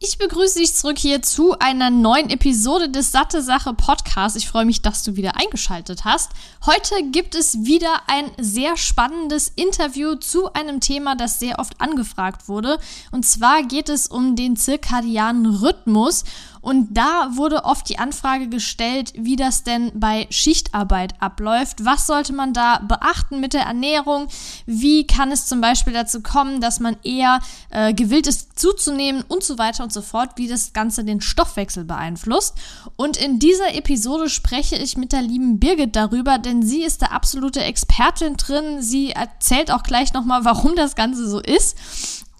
Ich begrüße dich zurück hier zu einer neuen Episode des Satte Sache Podcasts. Ich freue mich, dass du wieder eingeschaltet hast. Heute gibt es wieder ein sehr spannendes Interview zu einem Thema, das sehr oft angefragt wurde. Und zwar geht es um den zirkadianen Rhythmus. Und da wurde oft die Anfrage gestellt, wie das denn bei Schichtarbeit abläuft. Was sollte man da beachten mit der Ernährung? Wie kann es zum Beispiel dazu kommen, dass man eher äh, gewillt ist zuzunehmen und so weiter und so fort, wie das Ganze den Stoffwechsel beeinflusst. Und in dieser Episode spreche ich mit der lieben Birgit darüber, denn sie ist der absolute Expertin drin. Sie erzählt auch gleich nochmal, warum das Ganze so ist.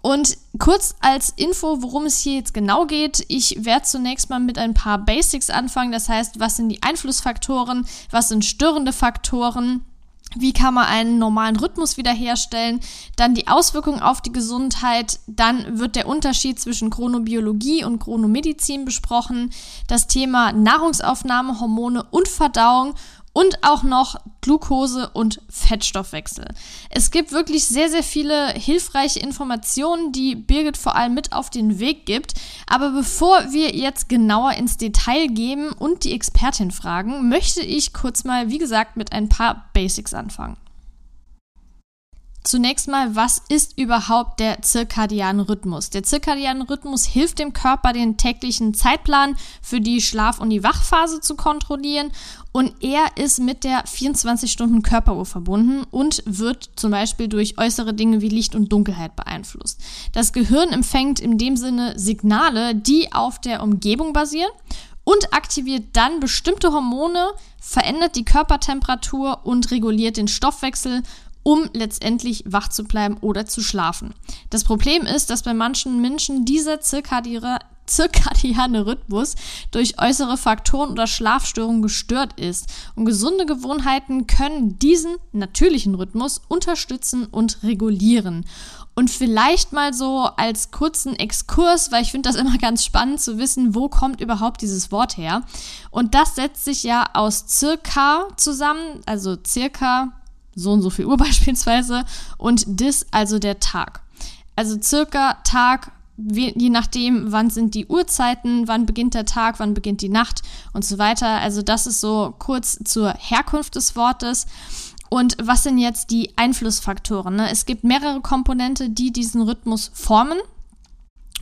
Und kurz als Info, worum es hier jetzt genau geht, ich werde zunächst mal mit ein paar Basics anfangen. Das heißt, was sind die Einflussfaktoren, was sind störende Faktoren, wie kann man einen normalen Rhythmus wiederherstellen, dann die Auswirkungen auf die Gesundheit, dann wird der Unterschied zwischen Chronobiologie und Chronomedizin besprochen, das Thema Nahrungsaufnahme, Hormone und Verdauung und auch noch Glucose und Fettstoffwechsel. Es gibt wirklich sehr, sehr viele hilfreiche Informationen, die Birgit vor allem mit auf den Weg gibt. Aber bevor wir jetzt genauer ins Detail gehen und die Expertin fragen, möchte ich kurz mal, wie gesagt, mit ein paar Basics anfangen. Zunächst mal, was ist überhaupt der zirkadiane Rhythmus? Der zirkadiane Rhythmus hilft dem Körper, den täglichen Zeitplan für die Schlaf- und die Wachphase zu kontrollieren und er ist mit der 24-Stunden-Körperuhr verbunden und wird zum Beispiel durch äußere Dinge wie Licht und Dunkelheit beeinflusst. Das Gehirn empfängt in dem Sinne Signale, die auf der Umgebung basieren und aktiviert dann bestimmte Hormone, verändert die Körpertemperatur und reguliert den Stoffwechsel um letztendlich wach zu bleiben oder zu schlafen. Das Problem ist, dass bei manchen Menschen dieser zirkadiane, zirkadiane Rhythmus durch äußere Faktoren oder Schlafstörungen gestört ist. Und gesunde Gewohnheiten können diesen natürlichen Rhythmus unterstützen und regulieren. Und vielleicht mal so als kurzen Exkurs, weil ich finde das immer ganz spannend zu wissen, wo kommt überhaupt dieses Wort her. Und das setzt sich ja aus circa zusammen, also circa so und so viel Uhr beispielsweise und dis, also der Tag. Also circa Tag, je nachdem, wann sind die Uhrzeiten, wann beginnt der Tag, wann beginnt die Nacht und so weiter. Also das ist so kurz zur Herkunft des Wortes. Und was sind jetzt die Einflussfaktoren? Ne? Es gibt mehrere Komponente, die diesen Rhythmus formen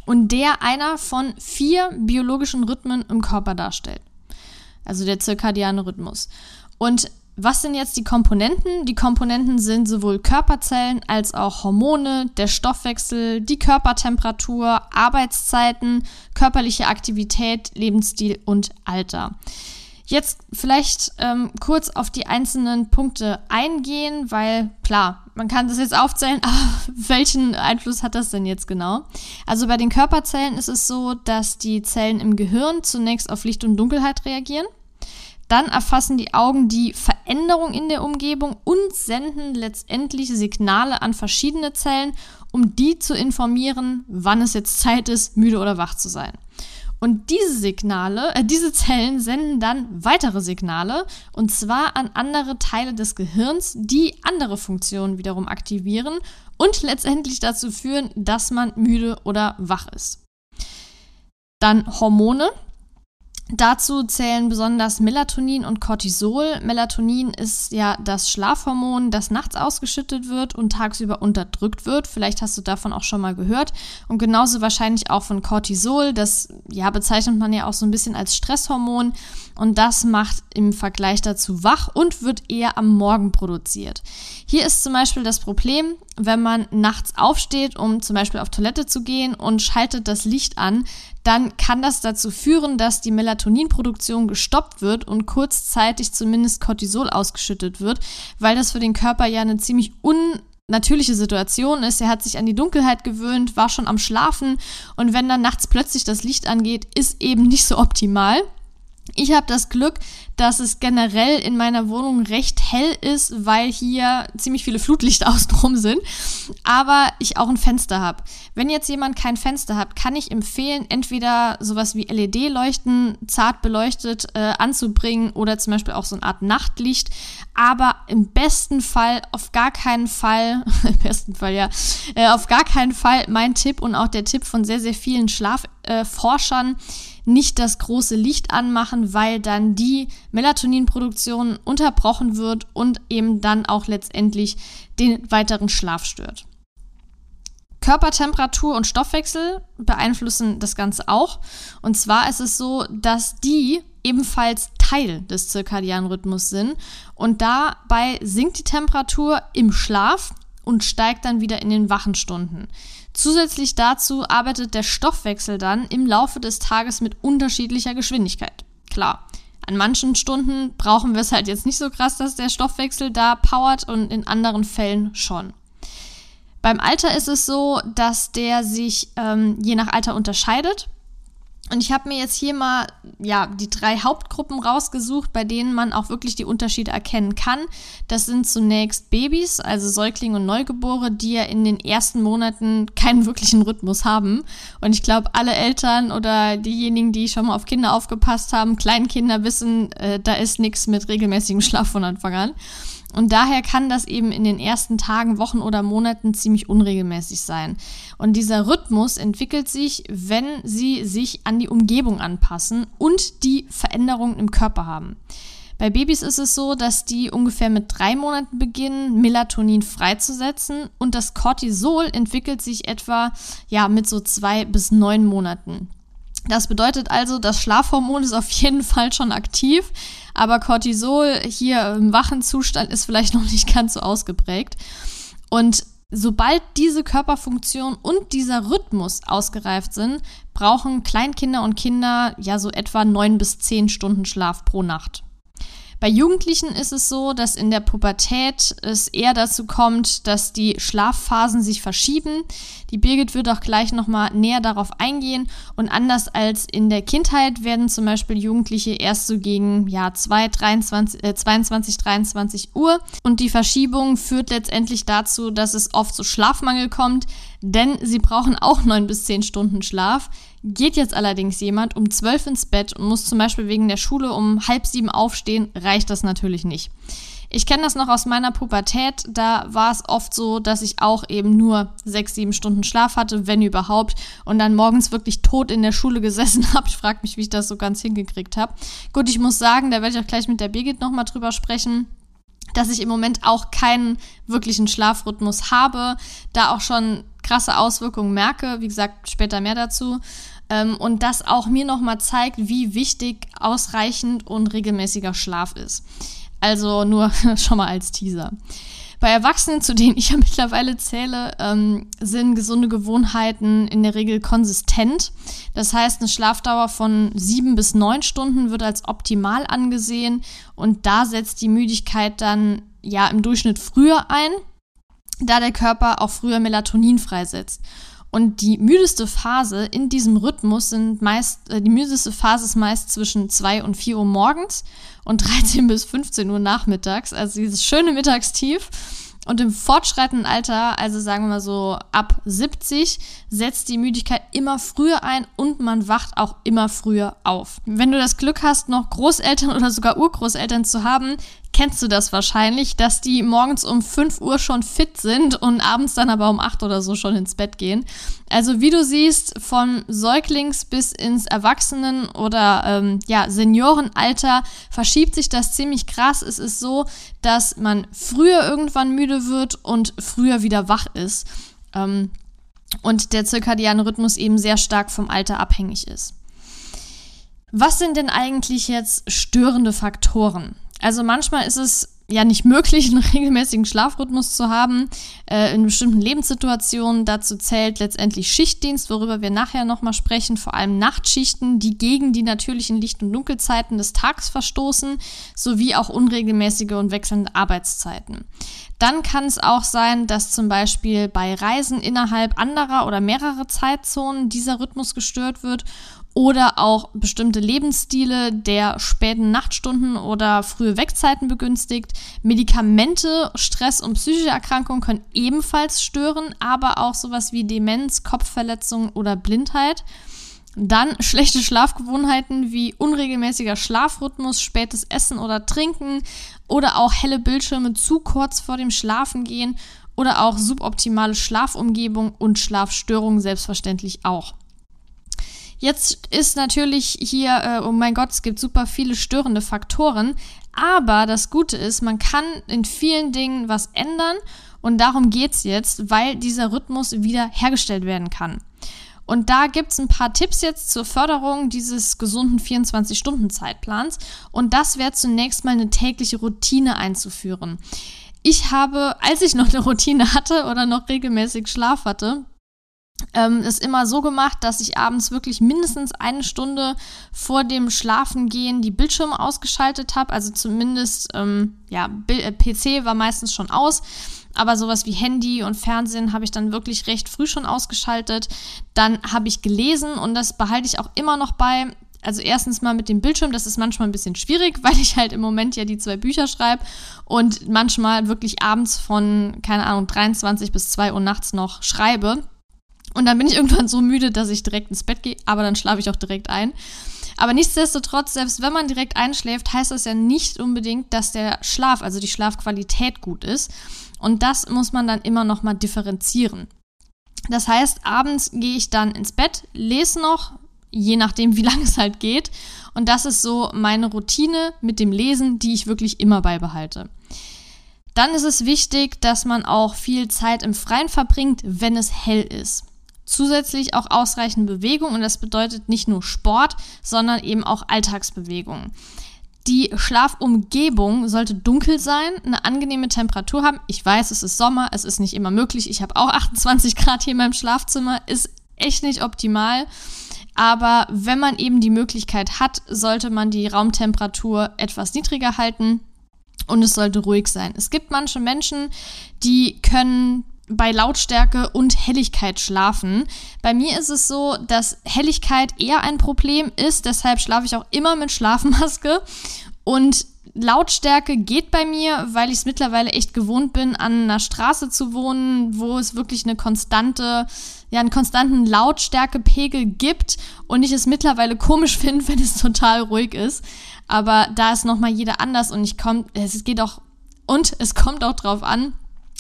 und der einer von vier biologischen Rhythmen im Körper darstellt. Also der zirkadiane Rhythmus. Und was sind jetzt die Komponenten? Die Komponenten sind sowohl Körperzellen als auch Hormone, der Stoffwechsel, die Körpertemperatur, Arbeitszeiten, körperliche Aktivität, Lebensstil und Alter. Jetzt vielleicht ähm, kurz auf die einzelnen Punkte eingehen, weil klar, man kann das jetzt aufzählen, aber welchen Einfluss hat das denn jetzt genau? Also bei den Körperzellen ist es so, dass die Zellen im Gehirn zunächst auf Licht und Dunkelheit reagieren. Dann erfassen die Augen die Veränderung in der Umgebung und senden letztendlich Signale an verschiedene Zellen, um die zu informieren, wann es jetzt Zeit ist, müde oder wach zu sein. Und diese Signale, äh, diese Zellen senden dann weitere Signale und zwar an andere Teile des Gehirns, die andere Funktionen wiederum aktivieren und letztendlich dazu führen, dass man müde oder wach ist. Dann Hormone, Dazu zählen besonders Melatonin und Cortisol. Melatonin ist ja das Schlafhormon, das nachts ausgeschüttet wird und tagsüber unterdrückt wird. Vielleicht hast du davon auch schon mal gehört. Und genauso wahrscheinlich auch von Cortisol. Das ja, bezeichnet man ja auch so ein bisschen als Stresshormon. Und das macht im Vergleich dazu wach und wird eher am Morgen produziert. Hier ist zum Beispiel das Problem, wenn man nachts aufsteht, um zum Beispiel auf Toilette zu gehen und schaltet das Licht an, dann kann das dazu führen, dass die Melatoninproduktion gestoppt wird und kurzzeitig zumindest Cortisol ausgeschüttet wird, weil das für den Körper ja eine ziemlich un natürliche Situation ist. Er hat sich an die Dunkelheit gewöhnt, war schon am Schlafen und wenn dann nachts plötzlich das Licht angeht, ist eben nicht so optimal. Ich habe das Glück, dass es generell in meiner Wohnung recht hell ist, weil hier ziemlich viele Flutlichter außenrum sind, aber ich auch ein Fenster habe. Wenn jetzt jemand kein Fenster hat, kann ich empfehlen, entweder sowas wie LED-Leuchten zart beleuchtet äh, anzubringen oder zum Beispiel auch so eine Art Nachtlicht, aber im besten Fall auf gar keinen Fall, im besten Fall ja, äh, auf gar keinen Fall mein Tipp und auch der Tipp von sehr, sehr vielen Schlafforschern, äh, nicht das große Licht anmachen, weil dann die Melatoninproduktion unterbrochen wird und eben dann auch letztendlich den weiteren Schlaf stört. Körpertemperatur und Stoffwechsel beeinflussen das Ganze auch. Und zwar ist es so, dass die ebenfalls Teil des zirkadianen Rhythmus sind. Und dabei sinkt die Temperatur im Schlaf und steigt dann wieder in den wachen Stunden. Zusätzlich dazu arbeitet der Stoffwechsel dann im Laufe des Tages mit unterschiedlicher Geschwindigkeit. Klar, an manchen Stunden brauchen wir es halt jetzt nicht so krass, dass der Stoffwechsel da powert und in anderen Fällen schon. Beim Alter ist es so, dass der sich ähm, je nach Alter unterscheidet. Und ich habe mir jetzt hier mal ja die drei Hauptgruppen rausgesucht, bei denen man auch wirklich die Unterschiede erkennen kann. Das sind zunächst Babys, also Säuglinge und Neugeborene, die ja in den ersten Monaten keinen wirklichen Rhythmus haben. Und ich glaube, alle Eltern oder diejenigen, die schon mal auf Kinder aufgepasst haben, Kleinkinder wissen, äh, da ist nichts mit regelmäßigem Schlaf von Anfang an. Und daher kann das eben in den ersten Tagen, Wochen oder Monaten ziemlich unregelmäßig sein. Und dieser Rhythmus entwickelt sich, wenn sie sich an die Umgebung anpassen und die Veränderungen im Körper haben. Bei Babys ist es so, dass die ungefähr mit drei Monaten beginnen, Melatonin freizusetzen und das Cortisol entwickelt sich etwa ja mit so zwei bis neun Monaten. Das bedeutet also, das Schlafhormon ist auf jeden Fall schon aktiv, aber Cortisol hier im wachen Zustand ist vielleicht noch nicht ganz so ausgeprägt. Und sobald diese Körperfunktion und dieser Rhythmus ausgereift sind, brauchen Kleinkinder und Kinder ja so etwa neun bis zehn Stunden Schlaf pro Nacht. Bei Jugendlichen ist es so, dass in der Pubertät es eher dazu kommt, dass die Schlafphasen sich verschieben. Die Birgit wird auch gleich nochmal näher darauf eingehen. Und anders als in der Kindheit werden zum Beispiel Jugendliche erst so gegen ja, 2, 23, äh, 22, 23 Uhr. Und die Verschiebung führt letztendlich dazu, dass es oft zu Schlafmangel kommt, denn sie brauchen auch 9 bis 10 Stunden Schlaf. Geht jetzt allerdings jemand um 12 ins Bett und muss zum Beispiel wegen der Schule um halb sieben aufstehen, reicht das natürlich nicht. Ich kenne das noch aus meiner Pubertät. Da war es oft so, dass ich auch eben nur sechs, sieben Stunden Schlaf hatte, wenn überhaupt, und dann morgens wirklich tot in der Schule gesessen habe. Ich frage mich, wie ich das so ganz hingekriegt habe. Gut, ich muss sagen, da werde ich auch gleich mit der Birgit nochmal drüber sprechen dass ich im Moment auch keinen wirklichen Schlafrhythmus habe, da auch schon krasse Auswirkungen merke. Wie gesagt, später mehr dazu. Ähm, und das auch mir nochmal zeigt, wie wichtig ausreichend und regelmäßiger Schlaf ist. Also nur schon mal als Teaser. Bei Erwachsenen, zu denen ich ja mittlerweile zähle, ähm, sind gesunde Gewohnheiten in der Regel konsistent. Das heißt, eine Schlafdauer von sieben bis neun Stunden wird als optimal angesehen und da setzt die Müdigkeit dann ja im Durchschnitt früher ein, da der Körper auch früher Melatonin freisetzt. Und die müdeste Phase in diesem Rhythmus sind meist, äh, die müdeste Phase ist meist zwischen 2 und 4 Uhr morgens und 13 bis 15 Uhr nachmittags. Also dieses schöne Mittagstief. Und im fortschreitenden Alter, also sagen wir mal so ab 70, setzt die Müdigkeit immer früher ein und man wacht auch immer früher auf. Wenn du das Glück hast, noch Großeltern oder sogar Urgroßeltern zu haben, kennst du das wahrscheinlich, dass die morgens um 5 Uhr schon fit sind und abends dann aber um 8 oder so schon ins Bett gehen. Also wie du siehst, von Säuglings bis ins Erwachsenen- oder ähm, ja, Seniorenalter verschiebt sich das ziemlich krass. Es ist so, dass man früher irgendwann müde wird und früher wieder wach ist. Ähm, und der zirkadiane Rhythmus eben sehr stark vom Alter abhängig ist. Was sind denn eigentlich jetzt störende Faktoren? Also manchmal ist es ja nicht möglich, einen regelmäßigen Schlafrhythmus zu haben äh, in bestimmten Lebenssituationen. Dazu zählt letztendlich Schichtdienst, worüber wir nachher nochmal sprechen, vor allem Nachtschichten, die gegen die natürlichen Licht- und Dunkelzeiten des Tages verstoßen, sowie auch unregelmäßige und wechselnde Arbeitszeiten. Dann kann es auch sein, dass zum Beispiel bei Reisen innerhalb anderer oder mehrerer Zeitzonen dieser Rhythmus gestört wird oder auch bestimmte Lebensstile der späten Nachtstunden oder frühe Wegzeiten begünstigt. Medikamente, Stress und psychische Erkrankungen können ebenfalls stören, aber auch sowas wie Demenz, Kopfverletzungen oder Blindheit. Dann schlechte Schlafgewohnheiten wie unregelmäßiger Schlafrhythmus, spätes Essen oder Trinken oder auch helle Bildschirme zu kurz vor dem Schlafengehen oder auch suboptimale Schlafumgebung und Schlafstörungen selbstverständlich auch. Jetzt ist natürlich hier, äh, oh mein Gott, es gibt super viele störende Faktoren, aber das Gute ist, man kann in vielen Dingen was ändern und darum geht es jetzt, weil dieser Rhythmus wieder hergestellt werden kann. Und da gibt es ein paar Tipps jetzt zur Förderung dieses gesunden 24-Stunden-Zeitplans. Und das wäre zunächst mal eine tägliche Routine einzuführen. Ich habe, als ich noch eine Routine hatte oder noch regelmäßig Schlaf hatte, ähm, ist immer so gemacht, dass ich abends wirklich mindestens eine Stunde vor dem Schlafengehen die Bildschirme ausgeschaltet habe. Also zumindest, ähm, ja, äh, PC war meistens schon aus. Aber sowas wie Handy und Fernsehen habe ich dann wirklich recht früh schon ausgeschaltet. Dann habe ich gelesen und das behalte ich auch immer noch bei. Also erstens mal mit dem Bildschirm, das ist manchmal ein bisschen schwierig, weil ich halt im Moment ja die zwei Bücher schreibe und manchmal wirklich abends von, keine Ahnung, 23 bis 2 Uhr nachts noch schreibe. Und dann bin ich irgendwann so müde, dass ich direkt ins Bett gehe, aber dann schlafe ich auch direkt ein. Aber nichtsdestotrotz, selbst wenn man direkt einschläft, heißt das ja nicht unbedingt, dass der Schlaf, also die Schlafqualität gut ist. Und das muss man dann immer noch mal differenzieren. Das heißt, abends gehe ich dann ins Bett, lese noch, je nachdem, wie lange es halt geht. Und das ist so meine Routine mit dem Lesen, die ich wirklich immer beibehalte. Dann ist es wichtig, dass man auch viel Zeit im Freien verbringt, wenn es hell ist. Zusätzlich auch ausreichende Bewegung und das bedeutet nicht nur Sport, sondern eben auch Alltagsbewegung. Die Schlafumgebung sollte dunkel sein, eine angenehme Temperatur haben. Ich weiß, es ist Sommer, es ist nicht immer möglich. Ich habe auch 28 Grad hier in meinem Schlafzimmer, ist echt nicht optimal. Aber wenn man eben die Möglichkeit hat, sollte man die Raumtemperatur etwas niedriger halten und es sollte ruhig sein. Es gibt manche Menschen, die können bei Lautstärke und Helligkeit schlafen. Bei mir ist es so, dass Helligkeit eher ein Problem ist, deshalb schlafe ich auch immer mit Schlafmaske und Lautstärke geht bei mir, weil ich es mittlerweile echt gewohnt bin, an einer Straße zu wohnen, wo es wirklich eine konstante, ja, einen konstanten Lautstärkepegel gibt und ich es mittlerweile komisch finde, wenn es total ruhig ist. Aber da ist nochmal jeder anders und ich komme, es geht auch, und es kommt auch drauf an,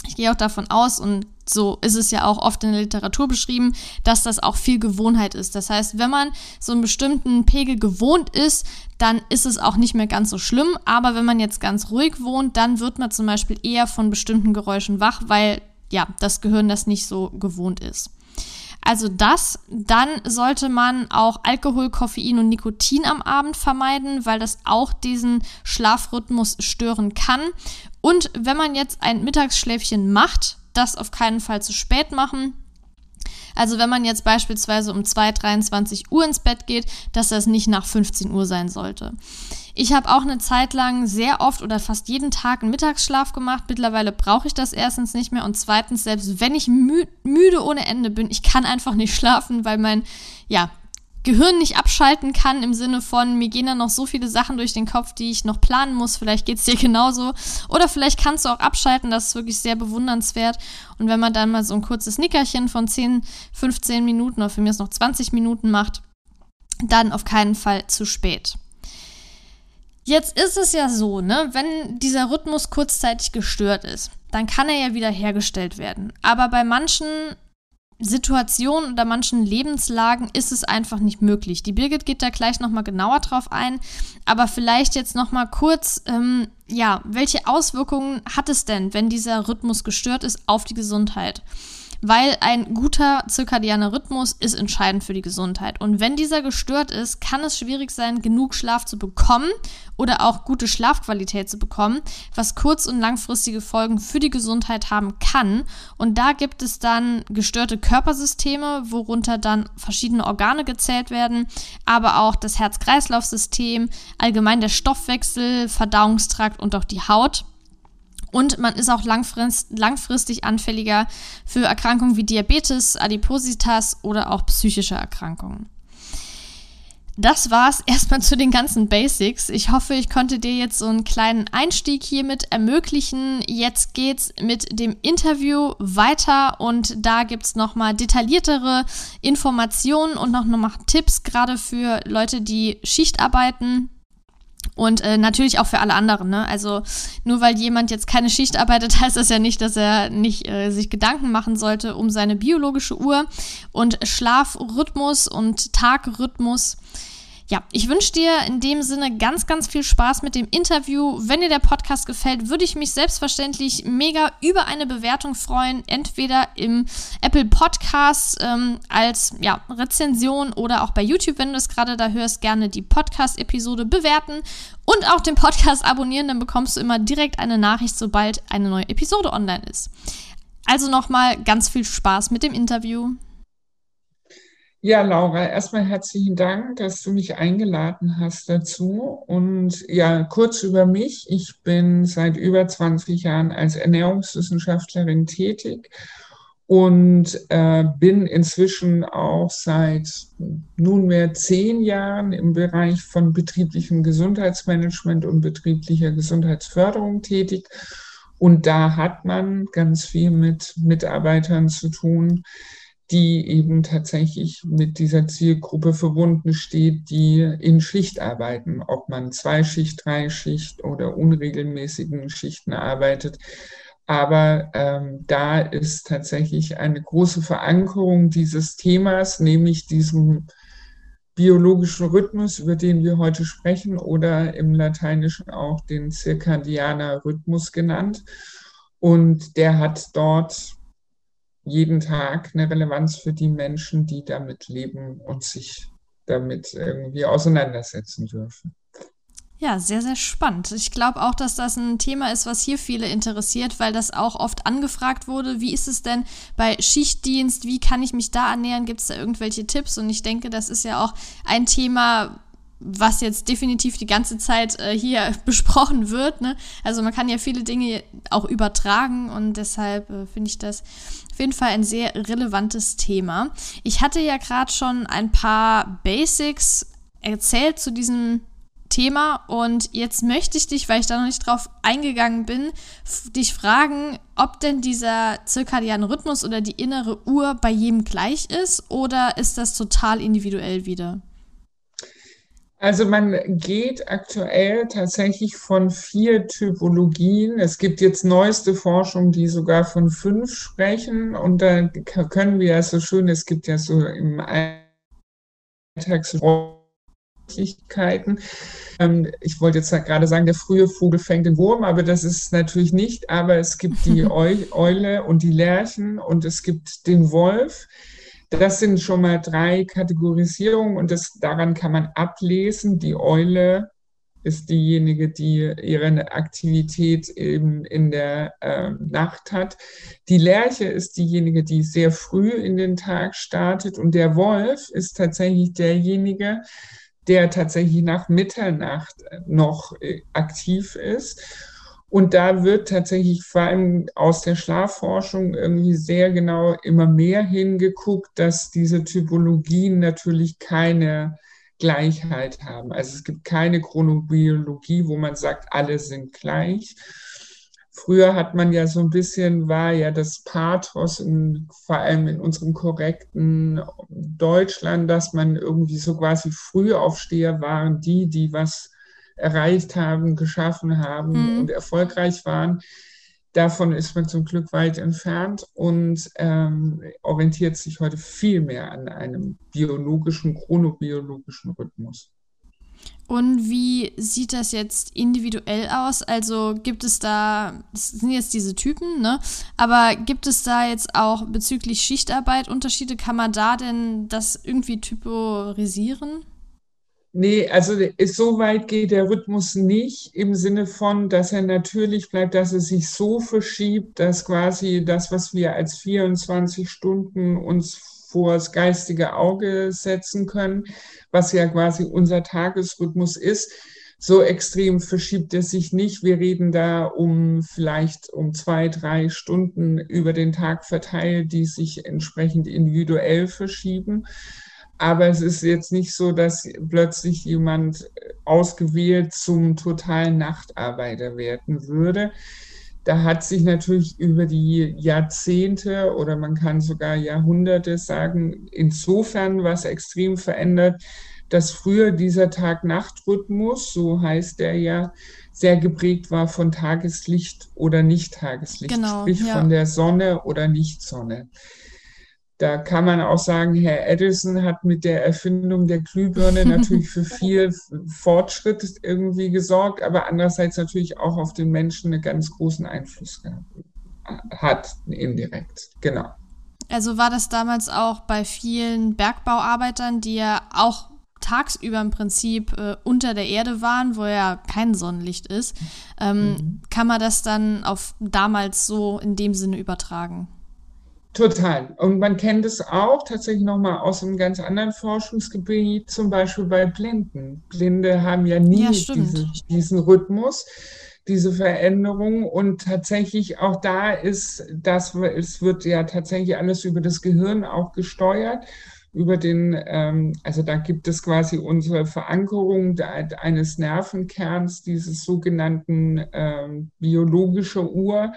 ich gehe auch davon aus, und so ist es ja auch oft in der Literatur beschrieben, dass das auch viel Gewohnheit ist. Das heißt, wenn man so einen bestimmten Pegel gewohnt ist, dann ist es auch nicht mehr ganz so schlimm. Aber wenn man jetzt ganz ruhig wohnt, dann wird man zum Beispiel eher von bestimmten Geräuschen wach, weil ja, das Gehirn das nicht so gewohnt ist. Also das, dann sollte man auch Alkohol, Koffein und Nikotin am Abend vermeiden, weil das auch diesen Schlafrhythmus stören kann. Und wenn man jetzt ein Mittagsschläfchen macht, das auf keinen Fall zu spät machen. Also wenn man jetzt beispielsweise um 2, 23 Uhr ins Bett geht, dass das nicht nach 15 Uhr sein sollte. Ich habe auch eine Zeit lang sehr oft oder fast jeden Tag einen Mittagsschlaf gemacht. Mittlerweile brauche ich das erstens nicht mehr und zweitens, selbst wenn ich mü müde ohne Ende bin, ich kann einfach nicht schlafen, weil mein, ja, Gehirn nicht abschalten kann im Sinne von, mir gehen da noch so viele Sachen durch den Kopf, die ich noch planen muss. Vielleicht geht es dir genauso. Oder vielleicht kannst du auch abschalten, das ist wirklich sehr bewundernswert. Und wenn man dann mal so ein kurzes Nickerchen von 10, 15 Minuten oder für mich ist noch 20 Minuten macht, dann auf keinen Fall zu spät. Jetzt ist es ja so, ne, wenn dieser Rhythmus kurzzeitig gestört ist, dann kann er ja wieder hergestellt werden. Aber bei manchen Situationen oder manchen Lebenslagen ist es einfach nicht möglich. Die Birgit geht da gleich nochmal genauer drauf ein, aber vielleicht jetzt nochmal kurz, ähm, ja, welche Auswirkungen hat es denn, wenn dieser Rhythmus gestört ist auf die Gesundheit? Weil ein guter zirkadianer Rhythmus ist entscheidend für die Gesundheit. Und wenn dieser gestört ist, kann es schwierig sein, genug Schlaf zu bekommen oder auch gute Schlafqualität zu bekommen, was kurz- und langfristige Folgen für die Gesundheit haben kann. Und da gibt es dann gestörte Körpersysteme, worunter dann verschiedene Organe gezählt werden, aber auch das Herz-Kreislauf-System, allgemein der Stoffwechsel, Verdauungstrakt und auch die Haut. Und man ist auch langfrist, langfristig anfälliger für Erkrankungen wie Diabetes, Adipositas oder auch psychische Erkrankungen. Das war's erstmal zu den ganzen Basics. Ich hoffe, ich konnte dir jetzt so einen kleinen Einstieg hiermit ermöglichen. Jetzt geht's mit dem Interview weiter und da gibt's nochmal detailliertere Informationen und noch nochmal Tipps, gerade für Leute, die Schicht arbeiten, und äh, natürlich auch für alle anderen. Ne? Also nur weil jemand jetzt keine Schicht arbeitet, heißt das ja nicht, dass er nicht äh, sich Gedanken machen sollte um seine biologische Uhr und Schlafrhythmus und Tagrhythmus. Ja, ich wünsche dir in dem Sinne ganz, ganz viel Spaß mit dem Interview. Wenn dir der Podcast gefällt, würde ich mich selbstverständlich mega über eine Bewertung freuen. Entweder im Apple Podcast ähm, als ja, Rezension oder auch bei YouTube, wenn du es gerade da hörst, gerne die Podcast-Episode bewerten und auch den Podcast abonnieren. Dann bekommst du immer direkt eine Nachricht, sobald eine neue Episode online ist. Also nochmal ganz viel Spaß mit dem Interview. Ja, Laura, erstmal herzlichen Dank, dass du mich eingeladen hast dazu. Und ja, kurz über mich. Ich bin seit über 20 Jahren als Ernährungswissenschaftlerin tätig und äh, bin inzwischen auch seit nunmehr zehn Jahren im Bereich von betrieblichem Gesundheitsmanagement und betrieblicher Gesundheitsförderung tätig. Und da hat man ganz viel mit Mitarbeitern zu tun, die eben tatsächlich mit dieser Zielgruppe verbunden steht, die in Schicht arbeiten, ob man Zweischicht, Dreischicht oder unregelmäßigen Schichten arbeitet. Aber ähm, da ist tatsächlich eine große Verankerung dieses Themas, nämlich diesem biologischen Rhythmus, über den wir heute sprechen, oder im Lateinischen auch den Circadianer Rhythmus genannt. Und der hat dort jeden Tag eine Relevanz für die Menschen, die damit leben und sich damit irgendwie auseinandersetzen dürfen. Ja, sehr, sehr spannend. Ich glaube auch, dass das ein Thema ist, was hier viele interessiert, weil das auch oft angefragt wurde. Wie ist es denn bei Schichtdienst? Wie kann ich mich da ernähren? Gibt es da irgendwelche Tipps? Und ich denke, das ist ja auch ein Thema, was jetzt definitiv die ganze Zeit äh, hier besprochen wird. Ne? Also man kann ja viele Dinge auch übertragen und deshalb äh, finde ich das auf jeden Fall ein sehr relevantes Thema. Ich hatte ja gerade schon ein paar Basics erzählt zu diesem Thema und jetzt möchte ich dich, weil ich da noch nicht drauf eingegangen bin, dich fragen, ob denn dieser zirkadiane Rhythmus oder die innere Uhr bei jedem gleich ist oder ist das total individuell wieder? Also man geht aktuell tatsächlich von vier Typologien. Es gibt jetzt neueste Forschung, die sogar von fünf sprechen. Und da können wir ja so schön, es gibt ja so im Alltagsmöglichkeiten. Ähm, ich wollte jetzt gerade sagen, der frühe Vogel fängt den Wurm, aber das ist natürlich nicht. Aber es gibt die Eule und die Lerchen und es gibt den Wolf. Das sind schon mal drei Kategorisierungen und das, daran kann man ablesen. Die Eule ist diejenige, die ihre Aktivität eben in der äh, Nacht hat. Die Lerche ist diejenige, die sehr früh in den Tag startet und der Wolf ist tatsächlich derjenige, der tatsächlich nach Mitternacht noch äh, aktiv ist. Und da wird tatsächlich vor allem aus der Schlafforschung irgendwie sehr genau immer mehr hingeguckt, dass diese Typologien natürlich keine Gleichheit haben. Also es gibt keine Chronobiologie, wo man sagt, alle sind gleich. Früher hat man ja so ein bisschen, war ja das Pathos, in, vor allem in unserem korrekten Deutschland, dass man irgendwie so quasi Frühaufsteher waren, die, die was erreicht haben, geschaffen haben mhm. und erfolgreich waren. Davon ist man zum Glück weit entfernt und ähm, orientiert sich heute viel mehr an einem biologischen, chronobiologischen Rhythmus. Und wie sieht das jetzt individuell aus? Also gibt es da, das sind jetzt diese Typen, ne? Aber gibt es da jetzt auch bezüglich Schichtarbeit Unterschiede? Kann man da denn das irgendwie typorisieren? Nee, also so weit geht der Rhythmus nicht im Sinne von, dass er natürlich bleibt, dass er sich so verschiebt, dass quasi das, was wir als 24 Stunden uns vor das geistige Auge setzen können, was ja quasi unser Tagesrhythmus ist, so extrem verschiebt er sich nicht. Wir reden da um vielleicht um zwei, drei Stunden über den Tag verteilt, die sich entsprechend individuell verschieben. Aber es ist jetzt nicht so, dass plötzlich jemand ausgewählt zum totalen Nachtarbeiter werden würde. Da hat sich natürlich über die Jahrzehnte oder man kann sogar Jahrhunderte sagen, insofern was extrem verändert, dass früher dieser Tag-Nacht-Rhythmus, so heißt der ja, sehr geprägt war von Tageslicht oder Nicht-Tageslicht, genau, sprich ja. von der Sonne oder Nicht-Sonne. Da kann man auch sagen, Herr Edison hat mit der Erfindung der Glühbirne natürlich für viel Fortschritt irgendwie gesorgt, aber andererseits natürlich auch auf den Menschen einen ganz großen Einfluss gehabt, hat, indirekt. Genau. Also war das damals auch bei vielen Bergbauarbeitern, die ja auch tagsüber im Prinzip äh, unter der Erde waren, wo ja kein Sonnenlicht ist, ähm, mhm. kann man das dann auf damals so in dem Sinne übertragen? Total. Und man kennt es auch tatsächlich nochmal aus einem ganz anderen Forschungsgebiet, zum Beispiel bei Blinden. Blinde haben ja nie ja, diese, diesen Rhythmus, diese Veränderung. Und tatsächlich auch da ist das, es wird ja tatsächlich alles über das Gehirn auch gesteuert über den, ähm, also da gibt es quasi unsere Verankerung eines Nervenkerns, dieses sogenannten ähm, biologische Uhr.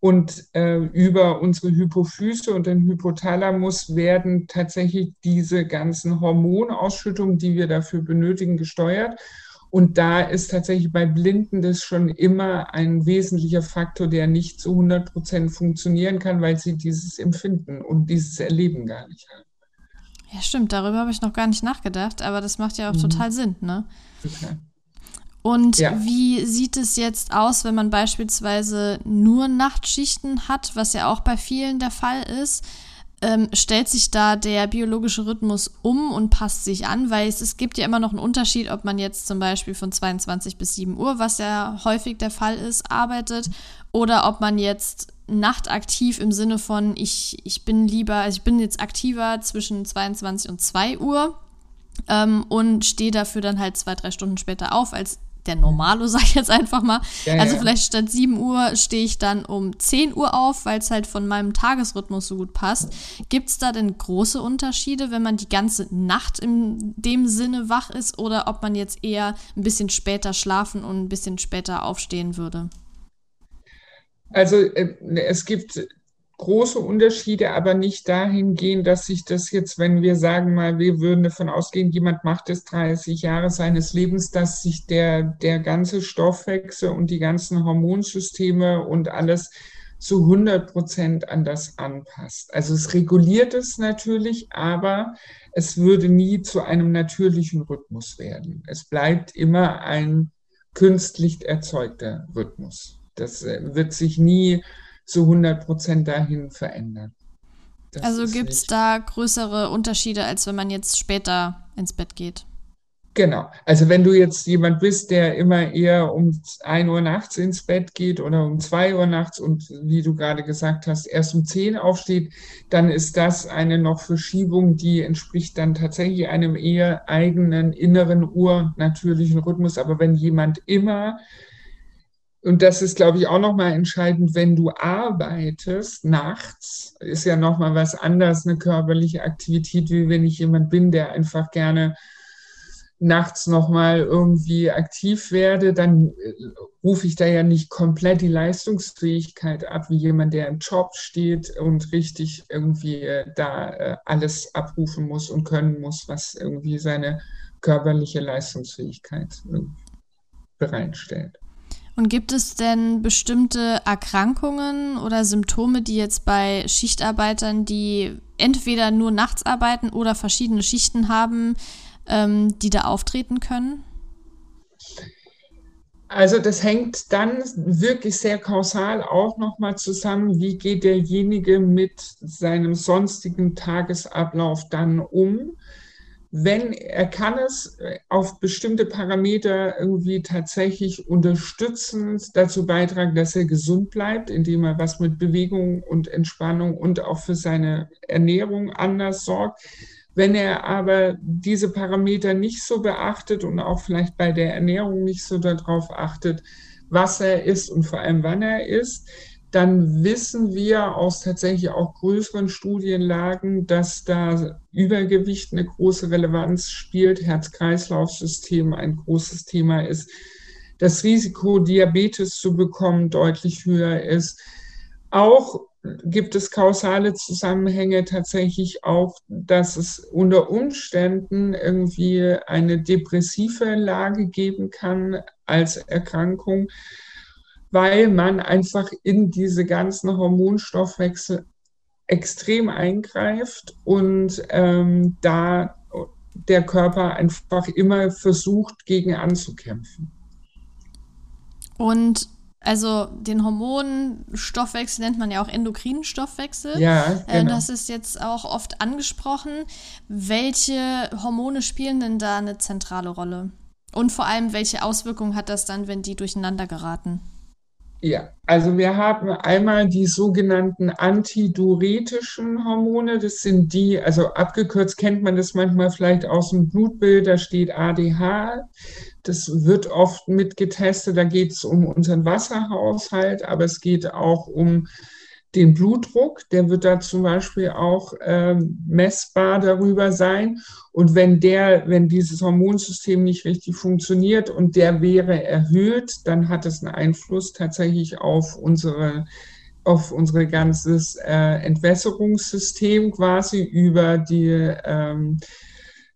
Und äh, über unsere Hypophyse und den Hypothalamus werden tatsächlich diese ganzen Hormonausschüttungen, die wir dafür benötigen, gesteuert. Und da ist tatsächlich bei Blinden das schon immer ein wesentlicher Faktor, der nicht zu 100 Prozent funktionieren kann, weil sie dieses Empfinden und dieses Erleben gar nicht haben. Ja, stimmt, darüber habe ich noch gar nicht nachgedacht, aber das macht ja auch mhm. total Sinn, ne? Okay. Und ja. wie sieht es jetzt aus, wenn man beispielsweise nur Nachtschichten hat, was ja auch bei vielen der Fall ist? Ähm, stellt sich da der biologische Rhythmus um und passt sich an, weil es, es gibt ja immer noch einen Unterschied, ob man jetzt zum Beispiel von 22 bis 7 Uhr, was ja häufig der Fall ist, arbeitet oder ob man jetzt nachtaktiv im Sinne von, ich, ich bin lieber, also ich bin jetzt aktiver zwischen 22 und 2 Uhr ähm, und stehe dafür dann halt zwei, drei Stunden später auf als der Normalo, sag ich jetzt einfach mal. Ja, also ja. vielleicht statt 7 Uhr stehe ich dann um 10 Uhr auf, weil es halt von meinem Tagesrhythmus so gut passt. Gibt es da denn große Unterschiede, wenn man die ganze Nacht in dem Sinne wach ist oder ob man jetzt eher ein bisschen später schlafen und ein bisschen später aufstehen würde? Also äh, es gibt große Unterschiede, aber nicht dahingehend, dass sich das jetzt, wenn wir sagen mal, wir würden davon ausgehen, jemand macht es 30 Jahre seines Lebens, dass sich der, der ganze Stoffwechsel und die ganzen Hormonsysteme und alles zu 100 Prozent an das anpasst. Also es reguliert es natürlich, aber es würde nie zu einem natürlichen Rhythmus werden. Es bleibt immer ein künstlich erzeugter Rhythmus. Das äh, wird sich nie zu 100 Prozent dahin verändern. Das also gibt es da größere Unterschiede, als wenn man jetzt später ins Bett geht? Genau. Also wenn du jetzt jemand bist, der immer eher um 1 Uhr nachts ins Bett geht oder um 2 Uhr nachts und wie du gerade gesagt hast, erst um 10 aufsteht, dann ist das eine noch Verschiebung, die entspricht dann tatsächlich einem eher eigenen inneren Uhr natürlichen Rhythmus. Aber wenn jemand immer und das ist, glaube ich, auch nochmal entscheidend, wenn du arbeitest nachts, ist ja nochmal was anderes, eine körperliche Aktivität, wie wenn ich jemand bin, der einfach gerne nachts nochmal irgendwie aktiv werde, dann äh, rufe ich da ja nicht komplett die Leistungsfähigkeit ab, wie jemand, der im Job steht und richtig irgendwie äh, da äh, alles abrufen muss und können muss, was irgendwie seine körperliche Leistungsfähigkeit bereitstellt. Und gibt es denn bestimmte Erkrankungen oder Symptome, die jetzt bei Schichtarbeitern, die entweder nur nachts arbeiten oder verschiedene Schichten haben, ähm, die da auftreten können? Also das hängt dann wirklich sehr kausal auch nochmal zusammen, wie geht derjenige mit seinem sonstigen Tagesablauf dann um. Wenn er kann es auf bestimmte Parameter irgendwie tatsächlich unterstützend dazu beitragen, dass er gesund bleibt, indem er was mit Bewegung und Entspannung und auch für seine Ernährung anders sorgt. Wenn er aber diese Parameter nicht so beachtet und auch vielleicht bei der Ernährung nicht so darauf achtet, was er isst und vor allem wann er isst, dann wissen wir aus tatsächlich auch größeren Studienlagen, dass da Übergewicht eine große Relevanz spielt, Herz-Kreislauf-System ein großes Thema ist, das Risiko, Diabetes zu bekommen, deutlich höher ist. Auch gibt es kausale Zusammenhänge tatsächlich auch, dass es unter Umständen irgendwie eine depressive Lage geben kann als Erkrankung, weil man einfach in diese ganzen Hormonstoffwechsel extrem eingreift und ähm, da der Körper einfach immer versucht, gegen anzukämpfen. Und also den Hormonstoffwechsel nennt man ja auch endokrinen Stoffwechsel. Ja, äh, genau. das ist jetzt auch oft angesprochen. Welche Hormone spielen denn da eine zentrale Rolle? Und vor allem, welche Auswirkungen hat das dann, wenn die durcheinander geraten? Ja, also wir haben einmal die sogenannten antiduretischen Hormone. Das sind die, also abgekürzt kennt man das manchmal vielleicht aus dem Blutbild, da steht ADH. Das wird oft mitgetestet. Da geht es um unseren Wasserhaushalt, aber es geht auch um den Blutdruck. Der wird da zum Beispiel auch ähm, messbar darüber sein. Und wenn der, wenn dieses Hormonsystem nicht richtig funktioniert und der wäre erhöht, dann hat es einen Einfluss tatsächlich auf unsere auf unser ganzes äh, Entwässerungssystem quasi über die ähm,